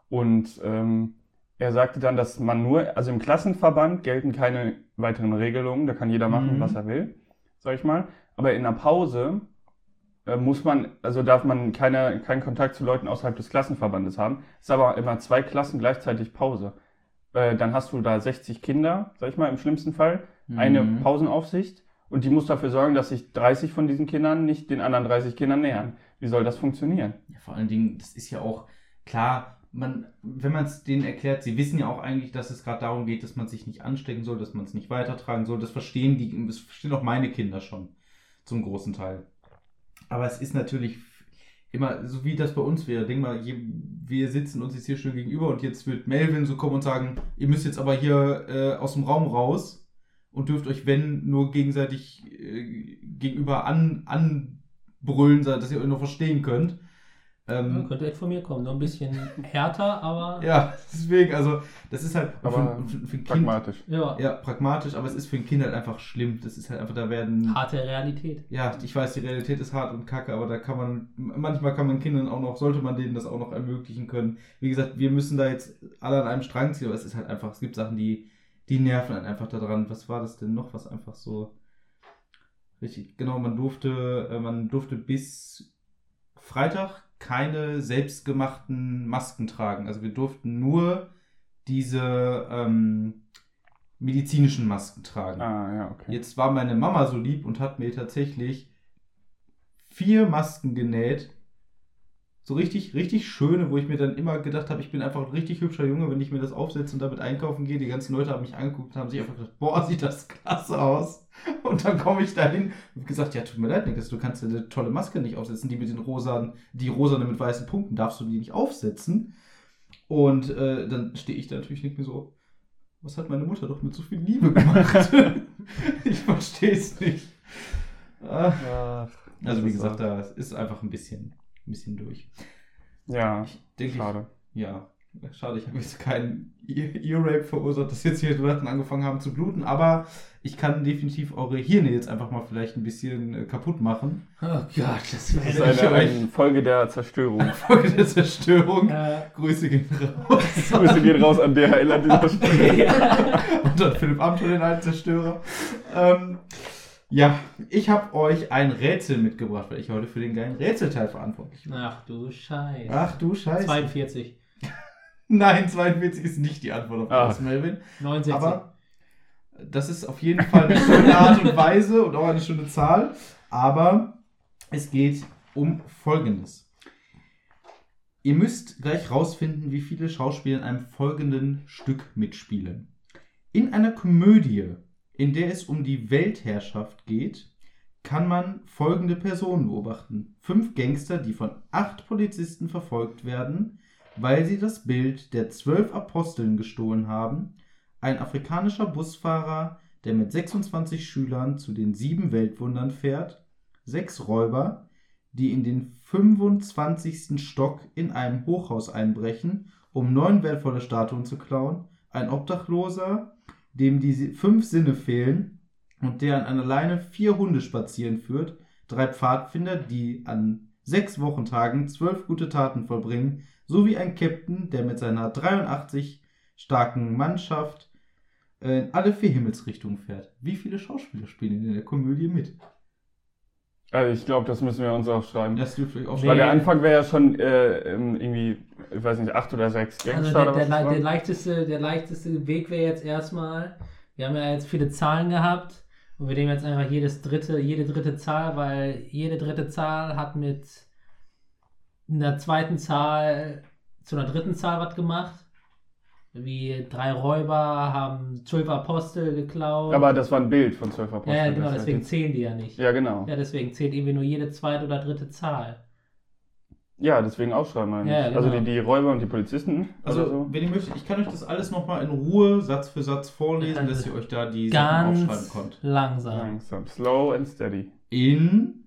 Und ähm, er sagte dann, dass man nur, also im Klassenverband gelten keine weiteren Regelungen, da kann jeder machen, Mhm. was er will, sag ich mal. Aber in der Pause äh, muss man, also darf man keine, keinen Kontakt zu Leuten außerhalb des Klassenverbandes haben. Es ist aber immer zwei Klassen gleichzeitig Pause. Äh, dann hast du da 60 Kinder, sag ich mal, im schlimmsten Fall eine Mhm. Pausenaufsicht und die muss dafür sorgen, dass sich 30 von diesen Kindern nicht den anderen 30 Kindern nähern. Wie soll das funktionieren? Ja, vor allen Dingen, das ist ja auch klar, man, wenn man es denen erklärt, sie wissen ja auch eigentlich, dass es gerade darum geht, dass man sich nicht anstecken soll, dass man es nicht weitertragen soll. Das verstehen die, das verstehen auch meine Kinder schon zum großen Teil. Aber es ist natürlich immer, so wie das bei uns wäre. Denk mal, wir sitzen uns jetzt hier schön gegenüber und jetzt wird Melvin so kommen und sagen, ihr müsst jetzt aber hier äh, aus dem Raum raus und dürft euch, wenn, nur gegenseitig äh, gegenüber an, anbrüllen, dass ihr euch noch verstehen könnt. Ähm, Ja, könnte echt von mir kommen. Nur ein bisschen härter, aber ja, deswegen, also, das ist halt Aber für, für, für ein Kind. Pragmatisch. ja, Ja, pragmatisch, aber es ist für ein Kind halt einfach schlimm. Das ist halt einfach, da werden. harte Realität. Ja, ich weiß, die Realität ist hart und kacke, aber da kann man, manchmal kann man Kindern auch noch, sollte man denen das auch noch ermöglichen können. Wie gesagt, wir müssen da jetzt alle an einem Strang ziehen, aber es ist halt einfach, es gibt Sachen, die, die nerven einen einfach daran. Was war das denn noch, was einfach so. Richtig, genau, man durfte, äh, man durfte bis Freitag keine selbstgemachten Masken tragen. Also wir durften nur diese ähm, medizinischen Masken tragen. Ah, ja, okay. Jetzt war meine Mama so lieb und hat mir tatsächlich vier Masken genäht. So richtig, richtig schöne, wo ich mir dann immer gedacht habe, ich bin einfach ein richtig hübscher Junge, wenn ich mir das aufsetze und damit einkaufen gehe. Die ganzen Leute haben mich angeguckt und haben sich einfach gedacht, boah, sieht das klasse aus. Und dann komme ich dahin und gesagt, ja, tut mir leid, Niklas, du kannst dir eine tolle Maske nicht aufsetzen, die mit den rosanen, die rosane mit weißen Punkten, darfst du die nicht aufsetzen. Und äh, dann stehe ich da natürlich nicht mehr so, was hat meine Mutter doch mit so viel Liebe gemacht? ich verstehe es nicht. Ja, Also wie gesagt, da ist einfach ein bisschen, ein bisschen durch. Ja, Ich denke, schade. Ich, ja, schade, ich habe jetzt keinen Ear- Ear-Rape verursacht, dass jetzt hier Leute angefangen haben zu bluten, aber ich kann definitiv eure Hirne jetzt einfach mal vielleicht ein bisschen äh, kaputt machen. Oh Gott, das Das ist wäre eine, eine Folge der Zerstörung. Folge der Zerstörung. äh, Grüße gehen raus. Grüße gehen raus an DHL an dieser Stelle. Und an Philipp Amthor, den alten Zerstörer. Ähm, ja, ich habe euch ein Rätsel mitgebracht, weil ich heute für den geilen Rätselteil verantwortlich bin. Ach du Scheiße. Ach du Scheiße. 42. Nein, 42 ist nicht die Antwort auf Ah. das, Melvin. 69. Aber das ist auf jeden Fall eine schöne Art und Weise und auch eine schöne Zahl. Aber es geht um Folgendes. Ihr müsst gleich rausfinden, wie viele Schauspieler in einem folgenden Stück mitspielen. In einer Komödie, in der es um die Weltherrschaft geht, kann man folgende Personen beobachten. Fünf Gangster, die von acht Polizisten verfolgt werden, weil sie das Bild der zwölf Aposteln gestohlen haben, ein afrikanischer Busfahrer, der mit 26 Schülern zu den sieben Weltwundern fährt, sechs Räuber, die in den 25. Stock in einem Hochhaus einbrechen, um neun wertvolle Statuen zu klauen, ein Obdachloser, dem die fünf Sinne fehlen und der an einer Leine vier Hunde spazieren führt, drei Pfadfinder, die an sechs Wochentagen zwölf gute Taten vollbringen, sowie ein Captain, der mit seiner 83 starken Mannschaft äh, in alle vier Himmelsrichtungen fährt. Wie viele Schauspieler spielen in der Komödie mit? Also ich glaube, das müssen wir uns aufschreiben. Das dürft ihr euch auch Nee. Weil der Anfang wäre ja schon äh, ähm, irgendwie, ich weiß nicht, acht oder sechs Also Gangster der, oder der, der, war. leichteste, der leichteste Weg wäre jetzt erstmal, wir haben ja jetzt viele Zahlen gehabt und wir nehmen jetzt einfach jedes dritte, jede dritte Zahl, weil jede dritte Zahl hat mit einer zweiten Zahl zu einer dritten Zahl was gemacht. Wie drei Räuber haben zwölf Apostel geklaut. Aber das war ein Bild von zwölf Aposteln. ja, genau, das deswegen jetzt- zählen die ja nicht. Ja, genau. Ja, deswegen zählt irgendwie nur jede zweite oder dritte Zahl. Ja, deswegen aufschreiben eigentlich. Ja, genau. Also die, die Räuber und die Polizisten Also, oder so. wenn ihr möchtet, ich kann euch das alles nochmal in Ruhe Satz für Satz vorlesen, dass ihr euch da die Sachen aufschreiben könnt. langsam. Langsam. Slow and steady. In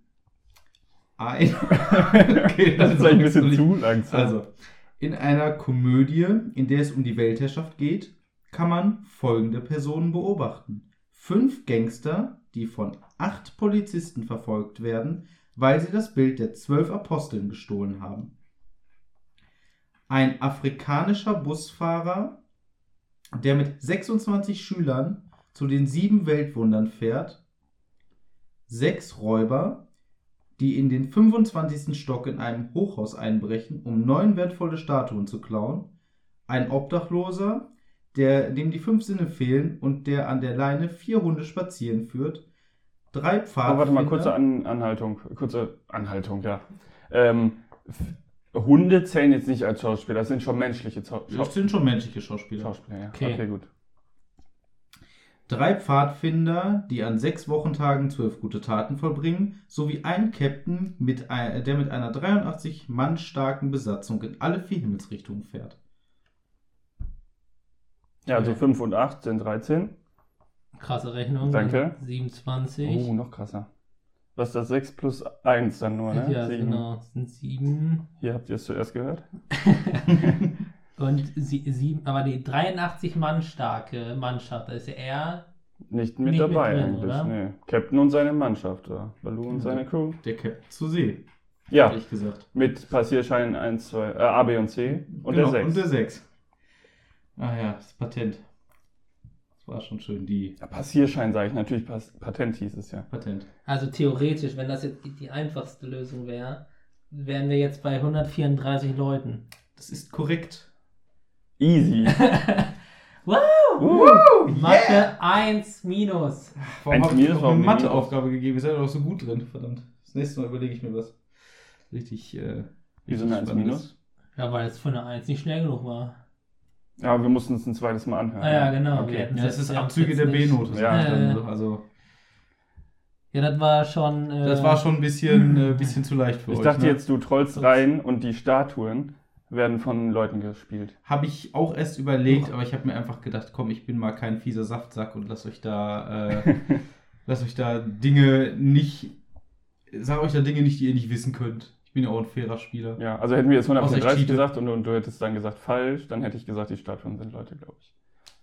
ein. okay, Das ist vielleicht ein bisschen zu langsam. Also, in einer Komödie, in der es um die Weltherrschaft geht, kann man folgende Personen beobachten. Fünf Gangster, die von acht Polizisten verfolgt werden, weil sie das Bild der zwölf Aposteln gestohlen haben. Ein afrikanischer Busfahrer, der mit 26 Schülern zu den sieben Weltwundern fährt. Sechs Räuber, die in den 25. Stock in einem Hochhaus einbrechen, um neun wertvolle Statuen zu klauen. Ein Obdachloser, der, dem die fünf Sinne fehlen und der an der Leine vier Hunde spazieren führt. Drei Pfadfinder. Oh, warte mal, kurze An Anhaltung. Kurze Anhaltung, ja. Ähm, Hunde zählen jetzt nicht als Schauspieler, das sind schon menschliche Zau Schau Das sind schon menschliche Schauspieler. Schauspieler. Ja. Okay. okay, gut. Drei Pfadfinder, die an sechs Wochentagen zwölf gute Taten vollbringen, sowie ein Captain, mit ein, der mit einer 83 Mann starken Besatzung in alle vier Himmelsrichtungen fährt. Ja, also Okay. 5 und 8 sind 13. Krasse Rechnung. Danke. 27. Oh, noch krasser. Was ist das? 6 plus 1 dann nur, ne? ja, Sieben. genau. Das sind sieben. Hier habt ihr es zuerst gehört. Und sie, sieben, aber die 83 Mann starke Mannschaft, da ist ja er. Nicht mit Nicht mit dabei drin, eigentlich, oder? nee. Captain und seine Mannschaft, ja. Baloo und Ja. seine Crew. Der Captain zu See, Ja, ehrlich gesagt. mit Passierschein 1, 2, äh, A, B und C und Genau, der 6. Und der 6. Ah ja, das Patent. Das war schon schön, die Ja, Passierschein sage ich natürlich, Pas Patent hieß es ja. Patent. Also theoretisch, wenn das jetzt die, die einfachste Lösung wäre, wären wir jetzt bei 134 Leuten. Das ist korrekt. Easy. wow! Uh, Mathe 1 minus. Warum Eins habe ich minus, noch warum eine Matheaufgabe gegeben? Ihr seid doch so gut drin, verdammt. Das nächste Mal überlege ich mir was. Richtig. Äh, Wieso eine 1 Spannendes. minus? Ja, weil es von der 1 nicht schnell genug war. Ja, wir mussten es ein zweites Mal anhören. Ah ja, genau. Okay. Ja, das ist Abzüge der B-Note. Ja. ich Äh. so. Also, Ja, das war schon. Äh, das war schon ein bisschen, äh, bisschen zu leicht für Ich euch. dachte ne? jetzt, du trollst rein und die Statuen werden von Leuten gespielt. Habe ich auch erst überlegt, aber ich habe mir einfach gedacht, komm, ich bin mal kein fieser Saftsack und lass euch da, äh, lass euch da Dinge nicht, sag euch da Dinge nicht, die ihr nicht wissen könnt. Ich bin ja auch ein fairer Spieler. Ja, also hätten wir jetzt Außer ich 134 cheate. gesagt und, und du hättest dann gesagt falsch, dann hätte ich gesagt, die Statuen sind Leute, glaube ich.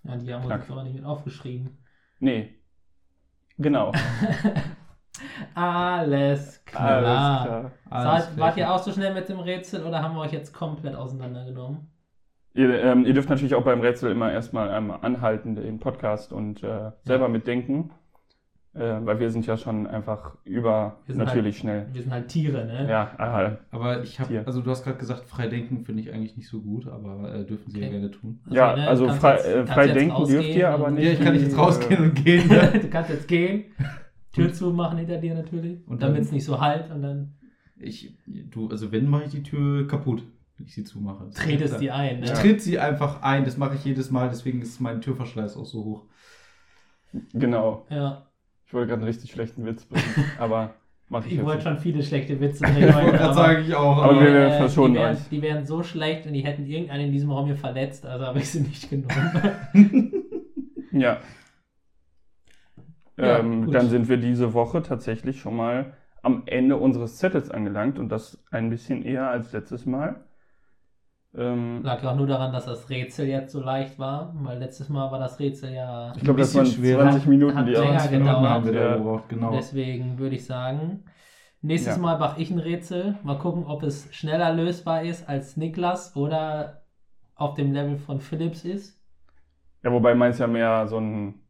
Ja, die haben Knack. uns aber nicht mit aufgeschrieben. Nee. Genau. Alles klar. Alles klar. Alles Seid, wart ihr auch so schnell mit dem Rätsel oder haben wir euch jetzt komplett auseinandergenommen? Ihr, ähm, ihr dürft natürlich auch beim Rätsel immer erstmal einmal anhalten, den Podcast und äh, selber mitdenken. Äh, weil wir sind ja schon einfach über natürlich schnell. Wir sind halt Tiere, ne? Ja, ah, Aber ich habe, also du hast gerade gesagt, frei denken finde ich eigentlich nicht so gut, aber äh, dürfen sie ja Okay. gerne tun. ja, ne, also frei, jetzt- äh, frei denken dürft ihr, aber nicht. Ja, ich kann nicht jetzt rausgehen und gehen. Ne? du kannst jetzt gehen, Tür zumachen hinter dir natürlich, Und damit es nicht so halt und dann Ich, du, also wenn, mache ich die Tür kaputt, wenn ich sie zumache. Das tretest die ein. Ne? Ich tritt sie einfach ein, das mache ich jedes Mal, deswegen ist mein Türverschleiß auch so hoch. Genau. Ja, Ich wollte gerade einen richtig schlechten Witz bringen, aber mache ich ich wollte schon viele schlechte Witze bringen. Ich wollte heute, gerade aber- sagen, ich auch. Aber Aber wir- äh, verschonen die wären, euch. Die wären so schlecht und die hätten irgendeinen in diesem Raum hier verletzt, also habe ich sie nicht genommen. Ja. Ja, ähm, dann sind wir diese Woche tatsächlich schon mal am Ende unseres Zettels angelangt und das ein bisschen eher als letztes Mal. Ähm, Lag auch nur daran, dass das Rätsel jetzt so leicht war, weil letztes Mal war das Rätsel ja. ich glaube, das bisschen waren schwerer. 20 Minuten, Hat die länger auch. 20 Minuten gedauert. haben wir da Ja. gebraucht, genau. Deswegen würde ich sagen, nächstes Ja. Mal mache ich ein Rätsel. Mal gucken, ob es schneller lösbar ist als Niklas oder auf dem Level von Philips ist. Ja, wobei meins ja mehr so ein.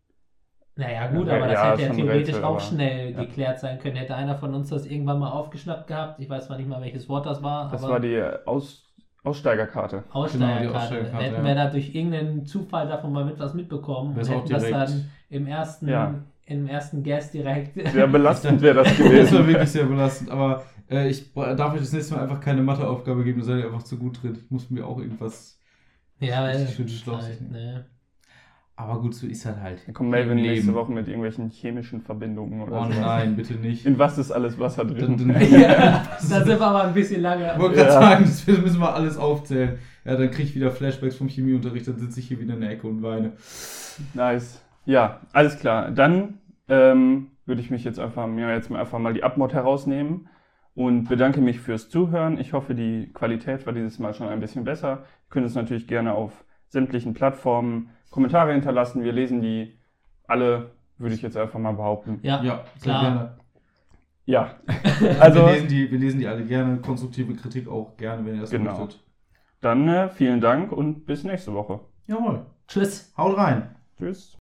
Naja, gut, aber das ja, hätte ja theoretisch Rätsel, auch schnell ja. geklärt sein können. Hätte einer von uns das irgendwann mal aufgeschnappt gehabt. Ich weiß zwar nicht mal, welches Wort das war, Das aber war die Aus, Aussteigerkarte. Aussteigerkarte. Genau, Aussteigerkarte, hätten ja. wir da durch irgendeinen Zufall davon mal mit was mitbekommen und auch hätten das dann im ersten, Ja. im ersten Guest direkt. Sehr belastend wäre das Das war gewesen. wirklich sehr belastend, aber äh, ich darf euch das nächste Mal einfach keine Matheaufgabe geben, da seid ihr einfach zu gut drin. Ich muss mir auch irgendwas. ja, weil Richtig schön das halt, ne? Aber gut, so ist halt halt. Dann kommt Melvin nächste. Woche mit irgendwelchen chemischen Verbindungen oder Oh so. nein, bitte nicht. In was ist alles Wasser drin? Dann- dann- ja, da sind wir aber ein bisschen lange. Ich wollte gerade Ja. sagen, das müssen wir alles aufzählen. Ja, dann kriege ich wieder Flashbacks vom Chemieunterricht, dann sitze ich hier wieder in der Ecke und weine. Nice. Ja, alles klar. Dann ähm, würde ich mich jetzt einfach, mir jetzt mal einfach mal die Abmod herausnehmen und bedanke mich fürs Zuhören. Ich hoffe, die Qualität war dieses Mal schon ein bisschen besser. Ihr könnt es natürlich gerne auf sämtlichen Plattformen Kommentare hinterlassen. Wir lesen die alle, würde ich jetzt einfach mal behaupten. Ja, Ja, sehr klar. gerne. Ja, Also, also wir, lesen die, wir lesen die alle gerne. Konstruktive Kritik auch gerne, wenn ihr das Genau. möchtet. dann äh, vielen Dank und bis nächste Woche. Jawohl. Tschüss. Haut rein. Tschüss.